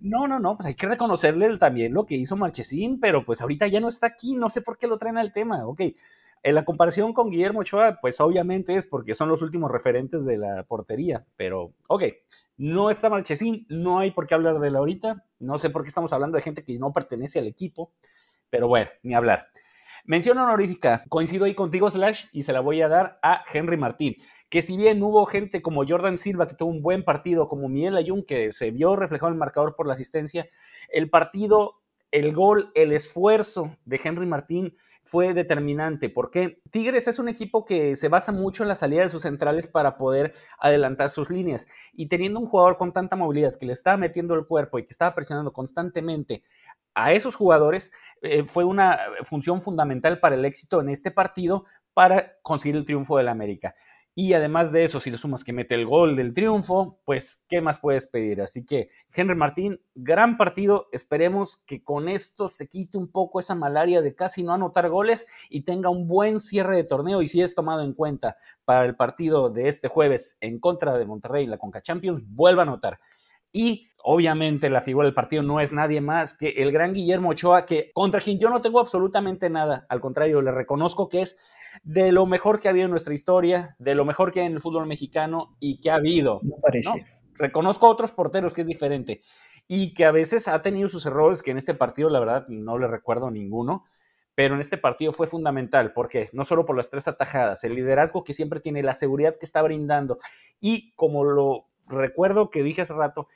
S1: no, no, no, pues hay que reconocerle también lo que hizo Marchesín, pero pues ahorita ya no está aquí, no sé por qué lo traen al tema, ok. En la comparación con Guillermo Ochoa, pues obviamente es porque son los últimos referentes de la portería, pero ok, no está Marchesín, no hay por qué hablar de él ahorita, no sé por qué estamos hablando de gente que no pertenece al equipo, pero bueno, ni hablar. Mención honorífica, coincido ahí contigo, Slash, y se la voy a dar a Henry Martín, que si bien hubo gente como Jordan Silva, que tuvo un buen partido, como Miguel Ayun, que se vio reflejado en el marcador por la asistencia, el partido, el gol, el esfuerzo de Henry Martín fue determinante. porque Tigres es un equipo que se basa mucho en la salida de sus centrales para poder adelantar sus líneas. Y teniendo un jugador con tanta movilidad que le estaba metiendo el cuerpo y que estaba presionando constantemente a esos jugadores, eh, fue una función fundamental para el éxito en este partido para conseguir el triunfo del América. Y además de eso, si le sumas que mete el gol del triunfo, pues, ¿qué más puedes pedir? Así que, Henry Martín, gran partido. Esperemos que con esto se quite un poco esa malaria de casi no anotar goles y tenga un buen cierre de torneo. Y si es tomado en cuenta para el partido de este jueves en contra de Monterrey, la Conca Champions, vuelva a anotar. Y obviamente la figura del partido no es nadie más que el gran Guillermo Ochoa, que contra quien yo no tengo absolutamente nada. Al contrario, le reconozco que es de lo mejor que ha habido en nuestra historia, de lo mejor que hay en el fútbol mexicano y que ha habido.
S3: No parece.
S1: Reconozco a otros porteros que es diferente y que a veces ha tenido sus errores, que en este partido la verdad no le recuerdo ninguno, pero en este partido fue fundamental, porque no solo por las tres atajadas, el liderazgo que siempre tiene, la seguridad que está brindando y como lo recuerdo que dije hace rato,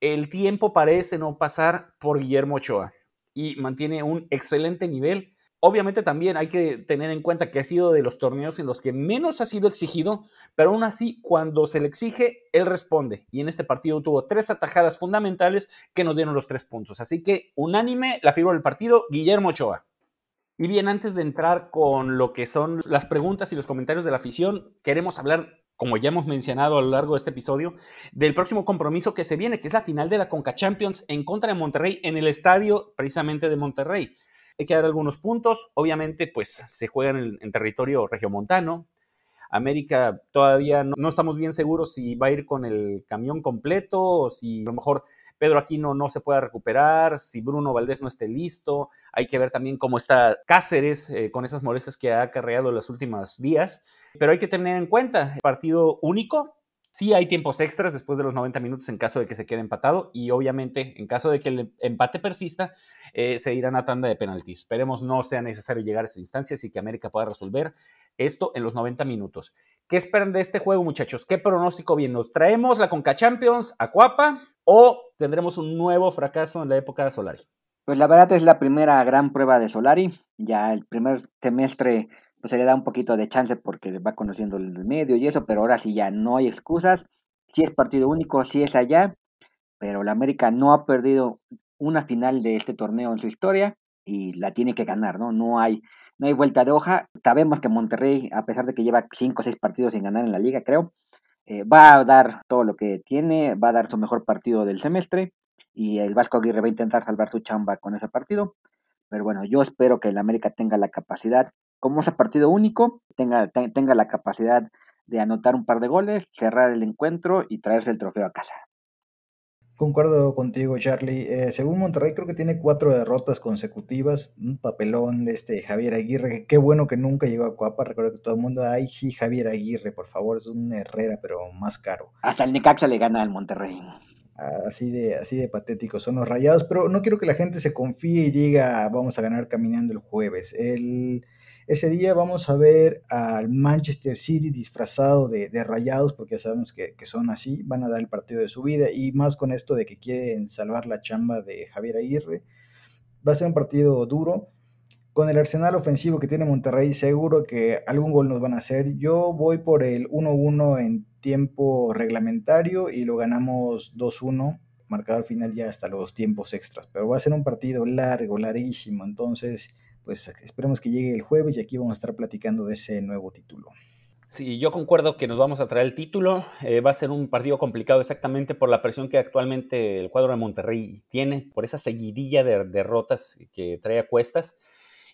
S1: el tiempo parece no pasar por Guillermo Ochoa y mantiene un excelente nivel. Obviamente también hay que tener en cuenta que ha sido de los torneos en los que menos ha sido exigido, pero aún así cuando se le exige, él responde. Y en este partido tuvo tres atajadas fundamentales que nos dieron los tres puntos. Así que unánime la figura del partido, Guillermo Ochoa. Y bien, antes de entrar con lo que son las preguntas y los comentarios de la afición, queremos hablar como ya hemos mencionado a lo largo de este episodio, del próximo compromiso que se viene, que es la final de la Conca Champions en contra de Monterrey en el estadio precisamente de Monterrey. Hay que dar algunos puntos, obviamente pues se juega en, en territorio regiomontano, América todavía no, estamos bien seguros si va a ir con el camión completo o si a lo mejor Pedro Aquino no se pueda recuperar, si Bruno Valdés no esté listo. Hay que ver también cómo está Cáceres eh, con esas molestias que ha acarreado en los últimos días. Pero hay que tener en cuenta, partido único, Sí hay tiempos extras después de los 90 minutos en caso de que se quede empatado y obviamente en caso de que el empate persista eh, se irán a tanda de penaltis. Esperemos no sea necesario llegar a esas instancias y que América pueda resolver esto en los 90 minutos. ¿Qué esperan de este juego muchachos? ¿Qué pronóstico bien? ¿Nos traemos la Conca Champions a Cuapa o tendremos un nuevo fracaso en la época de Solari?
S2: Pues la verdad es la primera gran prueba de Solari. Ya el primer semestre pues se le da un poquito de chance porque va conociendo el medio y eso, pero ahora sí ya no hay excusas. Si es partido único, si es allá, pero la América no ha perdido una final de este torneo en su historia y la tiene que ganar, ¿no? No hay, no hay vuelta de hoja. Sabemos que Monterrey, a pesar de que lleva cinco o seis partidos sin ganar en la liga, creo, eh, va a dar todo lo que tiene, va a dar su mejor partido del semestre y el Vasco Aguirre va a intentar salvar su chamba con ese partido. Pero bueno, yo espero que el América tenga la capacidad como ese partido único, tenga, tenga la capacidad de anotar un par de goles, cerrar el encuentro y traerse el trofeo a casa.
S3: Concuerdo contigo, Charlie. Eh, según Monterrey, creo que tiene cuatro derrotas consecutivas. Un papelón de este Javier Aguirre. Qué bueno que nunca llegó a Cuapa. Recuerdo que todo el mundo, ay, sí, Javier Aguirre, por favor, es un Herrera, pero más caro.
S2: Hasta el Necaxa le gana al Monterrey.
S3: Así de, así de patéticos son los rayados, pero no quiero que la gente se confíe y diga, vamos a ganar caminando el jueves. El ese día vamos a ver al Manchester City disfrazado de, rayados, porque ya sabemos que, son así, van a dar el partido de su vida, y más con esto de que quieren salvar la chamba de Javier Aguirre. Va a ser un partido duro. Con el arsenal ofensivo que tiene Monterrey, seguro que algún gol nos van a hacer. Yo voy por el 1-1 en tiempo reglamentario y lo ganamos 2-1 marcado al final ya hasta los tiempos extras. Pero va a ser un partido largo, larguísimo. Entonces, pues esperemos que llegue el jueves y aquí vamos a estar platicando de ese nuevo título.
S1: Sí, yo concuerdo que nos vamos a traer el título. Eh, va a ser un partido complicado exactamente por la presión que actualmente el cuadro de Monterrey tiene, por esa seguidilla de derrotas que trae a cuestas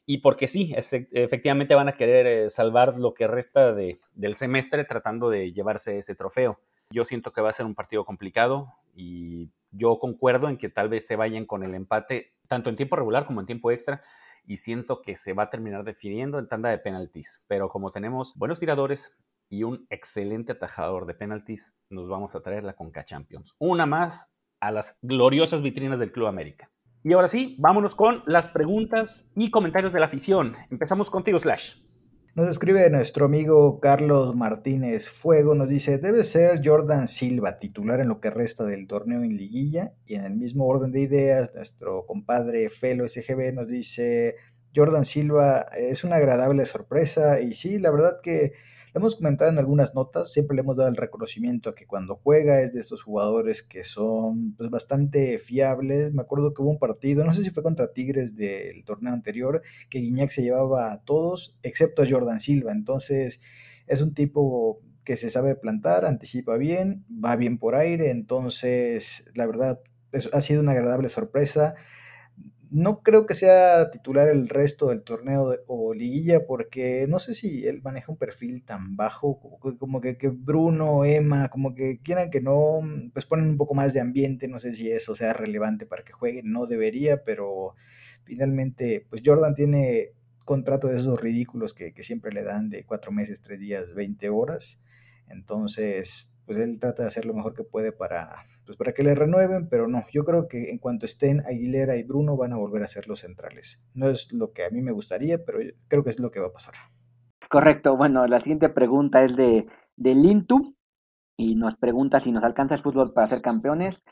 S1: y porque sí, efectivamente van a querer eh, salvar lo que resta de, del semestre tratando de llevarse ese trofeo. Yo siento que va a ser un partido complicado y yo concuerdo en que tal vez se vayan con el empate tanto en tiempo regular como en tiempo extra y siento que se va a terminar definiendo en tanda de penaltis. Pero como tenemos buenos tiradores y un excelente atajador de penaltis, nos vamos a traer la Conca Champions. Una más a las gloriosas vitrinas del Club América. Y ahora sí, vámonos con las preguntas y comentarios de la afición. Empezamos contigo, Slash.
S3: Nos escribe nuestro amigo Carlos Martínez Fuego, nos dice, debe ser Jordan Silva titular en lo que resta del torneo en liguilla y en el mismo orden de ideas, nuestro compadre Felo SGB nos dice, Jordan Silva es una agradable sorpresa y sí, la verdad que hemos comentado en algunas notas, siempre le hemos dado el reconocimiento a que cuando juega es de estos jugadores que son pues, bastante fiables. Me acuerdo que hubo un partido, no sé si fue contra Tigres del torneo anterior, que Guiñac se llevaba a todos, excepto a Jordan Silva. Entonces es un tipo que se sabe plantar, anticipa bien, va bien por aire, entonces la verdad ha sido una agradable sorpresa. No creo que sea titular el resto del torneo o liguilla porque no sé si él maneja un perfil tan bajo como, que, que, Bruno, Emma, como que quieran que no, pues ponen un poco más de ambiente, no sé si eso sea relevante para que juegue, no debería, pero finalmente pues Jordan tiene contrato de esos ridículos que, que siempre le dan de cuatro meses, tres días, 20 horas, entonces pues él trata de hacer lo mejor que puede para, pues para que le renueven, pero no, yo creo que en cuanto estén Aguilera y Bruno van a volver a ser los centrales. No es lo que a mí me gustaría, pero creo que es lo que va a pasar.
S2: Correcto, bueno, la siguiente pregunta es de, de Lintu y nos pregunta si nos alcanza el fútbol para ser campeones.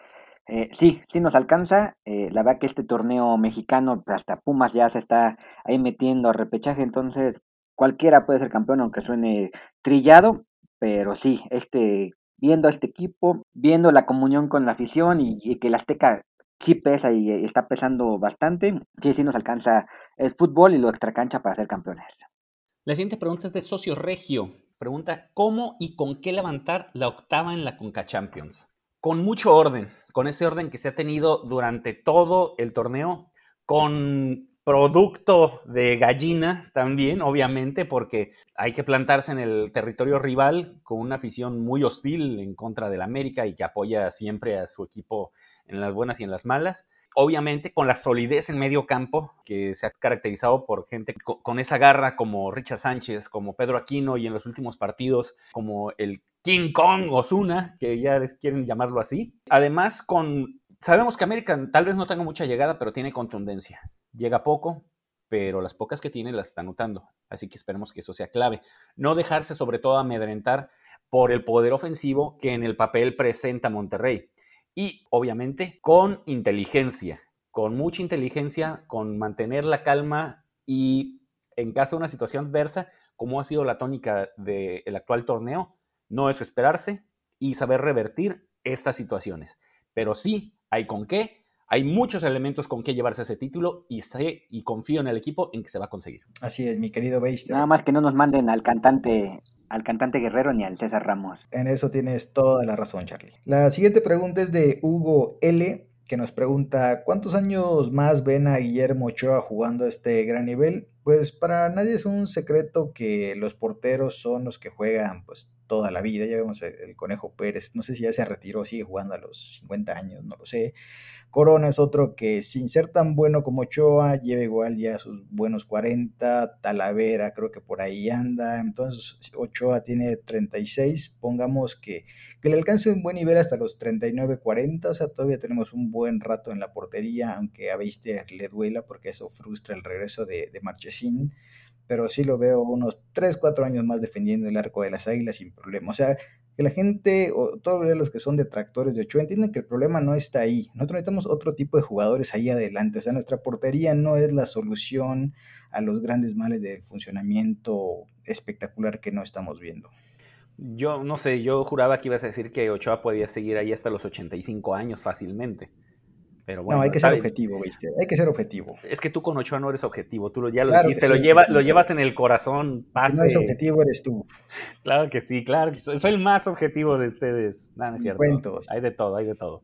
S2: Eh, sí, sí nos alcanza. Eh, la verdad que este torneo mexicano, pues, hasta Pumas ya se está ahí metiendo a repechaje, entonces cualquiera puede ser campeón, aunque suene trillado, pero sí, este viendo a este equipo, viendo la comunión con la afición y, que el Azteca sí pesa y, está pesando bastante, sí, sí nos alcanza el fútbol y lo extracancha para ser campeones.
S1: La siguiente pregunta es de Socio Regio. Pregunta, ¿cómo y con qué levantar la octava en la Conca Champions? Con mucho orden, con ese orden que se ha tenido durante todo el torneo, con producto de gallina también, obviamente, porque hay que plantarse en el territorio rival con una afición muy hostil en contra del América y que apoya siempre a su equipo en las buenas y en las malas. Obviamente con la solidez en medio campo, que se ha caracterizado por gente con esa garra como Richard Sánchez, como Pedro Aquino y en los últimos partidos como el King Kong Osuna, que ya les quieren llamarlo así. Además con Sabemos que América tal vez no tenga mucha llegada, pero tiene contundencia. Llega poco, pero las pocas que tiene las está notando. Así que esperemos que eso sea clave. No dejarse sobre todo amedrentar por el poder ofensivo que en el papel presenta Monterrey. Y obviamente con inteligencia, con mucha inteligencia, con mantener la calma y en caso de una situación adversa, como ha sido la tónica del actual torneo, no es esperarse y saber revertir estas situaciones. Pero sí hay con qué, hay muchos elementos con qué llevarse ese título y sé y confío en el equipo en que se va a conseguir.
S3: Así es, mi querido Beister.
S2: Nada más que no nos manden al cantante al cantante Guerrero ni al César Ramos.
S3: En eso tienes toda la razón, Charlie. La siguiente pregunta es de Hugo L, que nos pregunta, ¿cuántos años más ven a Guillermo Ochoa jugando a este gran nivel? Pues para nadie es un secreto que los porteros son los que juegan pues toda la vida. Ya vemos el, Conejo Pérez, no sé si ya se retiró, sigue jugando a los 50 años, no lo sé. Corona es otro que sin ser tan bueno como Ochoa, lleva igual ya sus buenos 40, Talavera creo que por ahí anda, entonces Ochoa tiene 36, pongamos que, que le alcance un buen nivel hasta los 39, 40, o sea, todavía tenemos un buen rato en la portería, aunque a Beister le duela porque eso frustra el regreso de, de Marchesín pero sí lo veo unos 3, 4 años más defendiendo el arco de las águilas sin problema. O sea, que la gente o todos los que son detractores de Ochoa entienden que el problema no está ahí. Nosotros necesitamos otro tipo de jugadores ahí adelante. O sea, nuestra portería no es la solución a los grandes males del funcionamiento espectacular que no estamos viendo.
S1: Yo no sé, yo juraba que ibas a decir que Ochoa podía seguir ahí hasta los 85 años fácilmente
S3: no, hay que ser objetivo, ¿viste? Hay que ser objetivo.
S1: Es que tú con Ochoa no eres objetivo, tú lo, ya lo dijiste, lo, lleva, lo llevas en el corazón.
S3: Pase. No es objetivo, eres tú.
S1: Claro que sí, claro que soy, el más objetivo de ustedes. No, no es cierto. Cuentos. Hay de todo, hay de todo.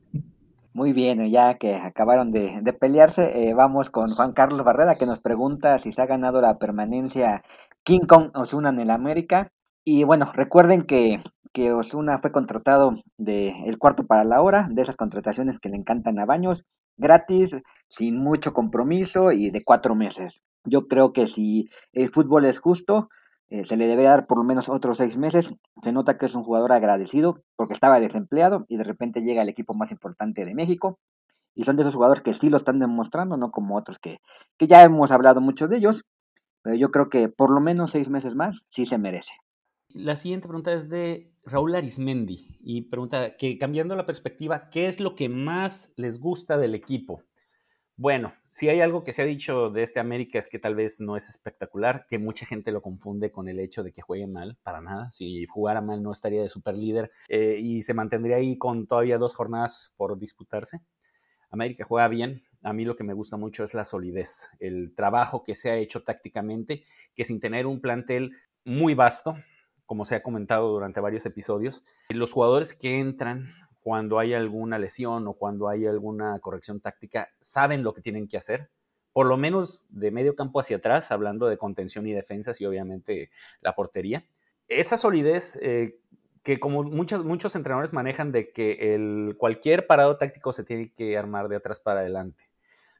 S2: Muy bien, ya que acabaron de, pelearse, eh, vamos con Juan Carlos Barrera que nos pregunta si se ha ganado la permanencia King Kong Osuna en el América. Y bueno, recuerden que que Osuna fue contratado de el cuarto para la hora, de esas contrataciones que le encantan a Baños, gratis, sin mucho compromiso y de cuatro meses. Yo creo que si el fútbol es justo, eh, se le debe dar por lo menos otros seis meses. Se nota que es un jugador agradecido porque estaba desempleado y de repente llega al equipo más importante de México. Y son de esos jugadores que sí lo están demostrando, no como otros que, que ya hemos hablado mucho de ellos. Pero yo creo que por lo menos seis meses más sí se merece.
S1: La siguiente pregunta es de Raúl Arismendi y pregunta que cambiando la perspectiva, ¿qué es lo que más les gusta del equipo? Bueno, si hay algo que se ha dicho de este América es que tal vez no es espectacular, que mucha gente lo confunde con el hecho de que juegue mal, para nada. Si jugara mal no estaría de super líder eh, y se mantendría ahí con todavía dos jornadas por disputarse. América juega bien. A mí lo que me gusta mucho es la solidez, el trabajo que se ha hecho tácticamente, que sin tener un plantel muy vasto, como se ha comentado durante varios episodios. Los jugadores que entran cuando hay alguna lesión o cuando hay alguna corrección táctica saben lo que tienen que hacer, por lo menos de medio campo hacia atrás, hablando de contención y defensas y obviamente la portería. Esa solidez eh, que como muchos, muchos entrenadores manejan de que el, cualquier parado táctico se tiene que armar de atrás para adelante.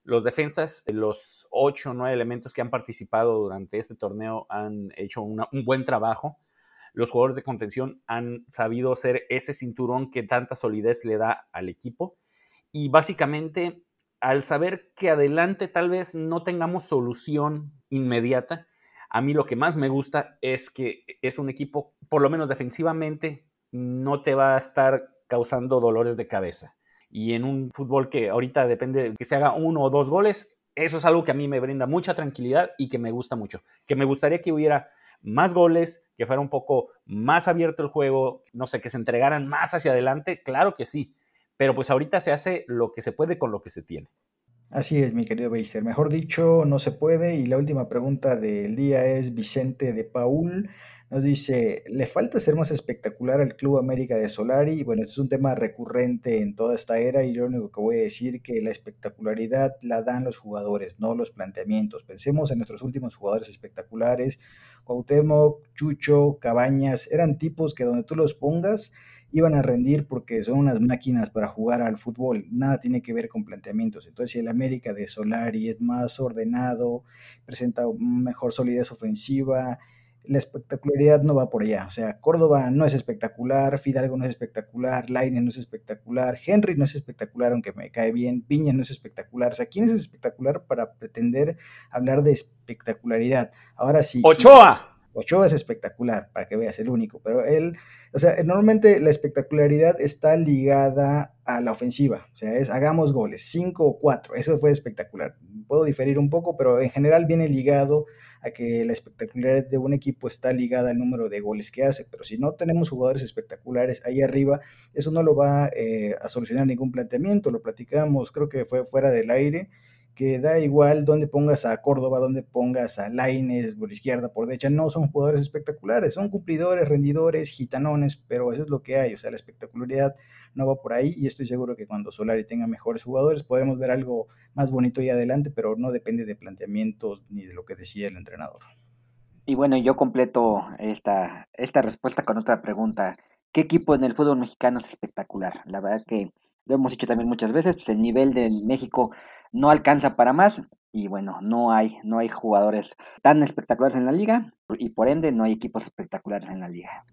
S1: Los defensas, los ocho o nueve elementos que han participado durante este torneo han hecho un buen trabajo. Los jugadores de contención han sabido ser ese cinturón que tanta solidez le da al equipo. Y básicamente, al saber que adelante tal vez no tengamos solución inmediata, a mí lo que más me gusta es que es un equipo, por lo menos defensivamente, no te va a estar causando dolores de cabeza y en un fútbol que ahorita depende de que se haga uno o dos goles, eso es algo que a mí me brinda mucha tranquilidad y que me gusta mucho. Que me gustaría que hubiera más goles, que fuera un poco más abierto el juego, no sé, que se entregaran más hacia adelante, claro que sí, pero pues ahorita se hace lo que se puede con lo que se tiene.
S3: Así es, mi querido Beister. Mejor dicho, no se puede. Y la última pregunta del día es Vicente de Paul. Nos dice, ¿le falta ser más espectacular al Club América de Solari? Bueno, este es un tema recurrente en toda esta era y lo único que voy a decir que la espectacularidad la dan los jugadores, no los planteamientos. Pensemos en nuestros últimos jugadores espectaculares, Cuauhtémoc, Chucho, Cabañas, eran tipos que donde tú los pongas iban a rendir porque son unas máquinas para jugar al fútbol. Nada tiene que ver con planteamientos. Entonces, si el América de Solari es más ordenado, presenta mejor solidez ofensiva, la espectacularidad no va por allá. O sea, Córdoba no es espectacular, Fidalgo no es espectacular, Laine no es espectacular, Henry no es espectacular, aunque me cae bien, Piña no es espectacular. O sea, ¿quién es espectacular para pretender hablar de espectacularidad? Ahora sí.
S1: ¡Ochoa!
S3: Ochoa es espectacular, para que veas, el único, pero él, o sea, normalmente la espectacularidad está ligada a la ofensiva, o sea, es hagamos goles, cinco o cuatro, eso fue espectacular. Puedo diferir un poco, pero en general viene ligado a que la espectacularidad de un equipo está ligada al número de goles que hace, pero si no tenemos jugadores espectaculares ahí arriba, eso no lo va eh, a solucionar ningún planteamiento, lo platicamos, creo que fue fuera del aire, que da igual dónde pongas a Córdoba, dónde pongas a Laines por izquierda, por derecha, no son jugadores espectaculares, son cumplidores, rendidores, gitanones, pero eso es lo que hay, o sea, la espectacularidad no va por ahí y estoy seguro que cuando Solari tenga mejores jugadores podremos ver algo más bonito ahí adelante, pero no depende de planteamientos ni de lo que decía el entrenador.
S2: Y bueno, yo completo esta, esta respuesta con otra pregunta. ¿Qué equipo en el fútbol mexicano es espectacular? La verdad que lo hemos dicho también muchas veces, pues el nivel de México no alcanza para más y bueno, no hay, no hay jugadores tan espectaculares en la liga y por ende no hay equipos espectaculares en la liga.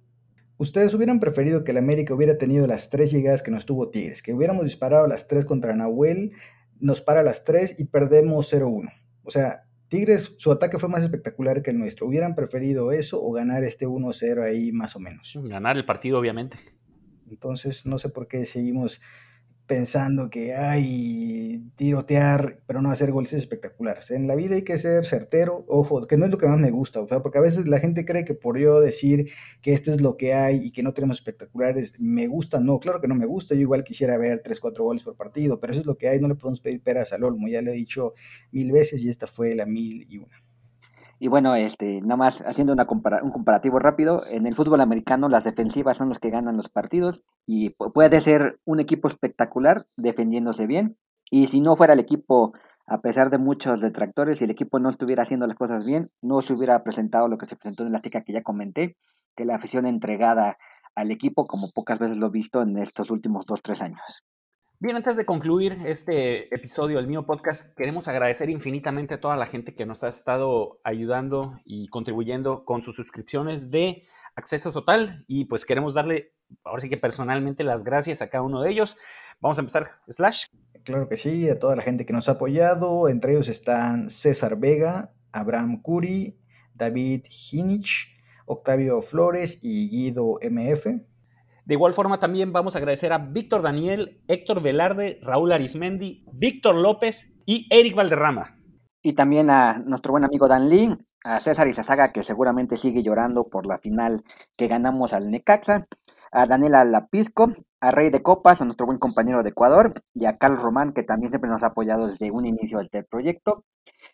S3: ¿Ustedes hubieran preferido que el América hubiera tenido las tres llegadas que nos tuvo Tigres? Que hubiéramos disparado las tres contra Nahuel, nos para las tres y perdemos 0-1. O sea, Tigres, su ataque fue más espectacular que el nuestro. ¿Hubieran preferido eso o ganar este 1-0 ahí más o menos?
S1: Ganar el partido, obviamente.
S3: Entonces, no sé por qué seguimos pensando que hay tirotear, pero no hacer goles espectaculares. En la vida hay que ser certero, ojo, que no es lo que más me gusta, o sea, porque a veces la gente cree que por yo decir que esto es lo que hay y que no tenemos espectaculares, me gusta, no, claro que no me gusta, yo igual quisiera ver 3, 4 goles por partido, pero eso es lo que hay, no le podemos pedir peras al olmo, ya lo he dicho mil veces y esta fue la mil y una.
S2: Y bueno, este, nada más haciendo una un comparativo rápido, en el fútbol americano las defensivas son los que ganan los partidos y puede ser un equipo espectacular defendiéndose bien. Y si no fuera el equipo, a pesar de muchos detractores, si el equipo no estuviera haciendo las cosas bien, no se hubiera presentado lo que se presentó en la tica que ya comenté, que la afición entregada al equipo como pocas veces lo he visto en estos últimos dos, tres años.
S1: Bien, antes de concluir este episodio del mío podcast, queremos agradecer infinitamente a toda la gente que nos ha estado ayudando y contribuyendo con sus suscripciones de acceso total y pues queremos darle, ahora sí que personalmente, las gracias a cada uno de ellos. Vamos a empezar, Slash.
S3: Claro que sí, a toda la gente que nos ha apoyado, entre ellos están César Vega, Abraham Curi, David Hinich, Octavio Flores y Guido MF.
S1: De igual forma también vamos a agradecer a Víctor Daniel, Héctor Velarde, Raúl Arismendi, Víctor López y Eric Valderrama.
S2: Y también a nuestro buen amigo Dan Lee, a César Izazaga, que seguramente sigue llorando por la final que ganamos al Necaxa, a Daniela Lapisco, a Rey de Copas, a nuestro buen compañero de Ecuador, y a Carlos Román, que también siempre nos ha apoyado desde un inicio del proyecto.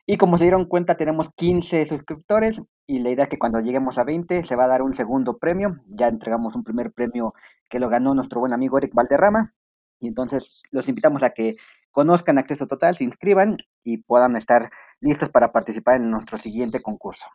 S2: Y como se dieron cuenta, tenemos 15 suscriptores y la idea es que cuando lleguemos a 20 se va a dar un segundo premio. Ya entregamos un primer premio que lo ganó nuestro buen amigo Eric Valderrama. Y entonces los invitamos a que conozcan Acceso Total, se inscriban y puedan estar listos para participar en nuestro siguiente concurso.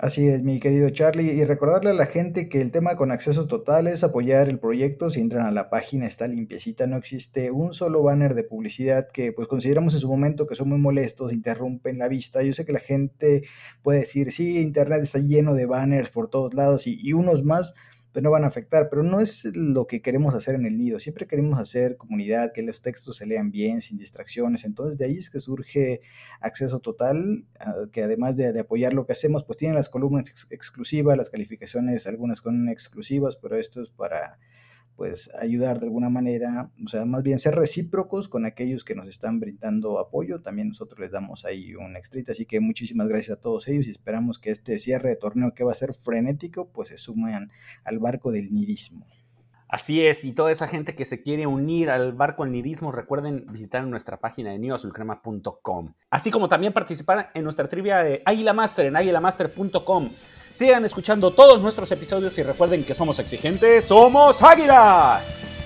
S3: Así es, mi querido Charlie, y recordarle a la gente que el tema con acceso total es apoyar el proyecto. Si entran a la página está limpiecita, no existe un solo banner de publicidad que pues consideramos en su momento que son muy molestos, interrumpen la vista. Yo sé que la gente puede decir, sí, internet está lleno de banners por todos lados y, y unos más, pues no van a afectar, pero no es lo que queremos hacer en el nido. Siempre queremos hacer comunidad, que los textos se lean bien, sin distracciones. Entonces de ahí es que surge acceso total, ah, que además de, apoyar lo que hacemos, pues tienen las columnas exclusivas, las calificaciones, algunas con exclusivas, pero esto es para pues ayudar de alguna manera, o sea, más bien ser recíprocos con aquellos que nos están brindando apoyo, también nosotros les damos ahí un extrita, así que muchísimas gracias a todos ellos y esperamos que este cierre de torneo que va a ser frenético, pues se sumen al barco del nidismo.
S1: Así es, y toda esa gente que se quiere unir al barco del nidismo, recuerden visitar nuestra página de nioazulcrema.com. Así como también participar en nuestra trivia de Águila Master en águilamaster.com. Sigan escuchando todos nuestros episodios y recuerden que somos exigentes, somos águilas.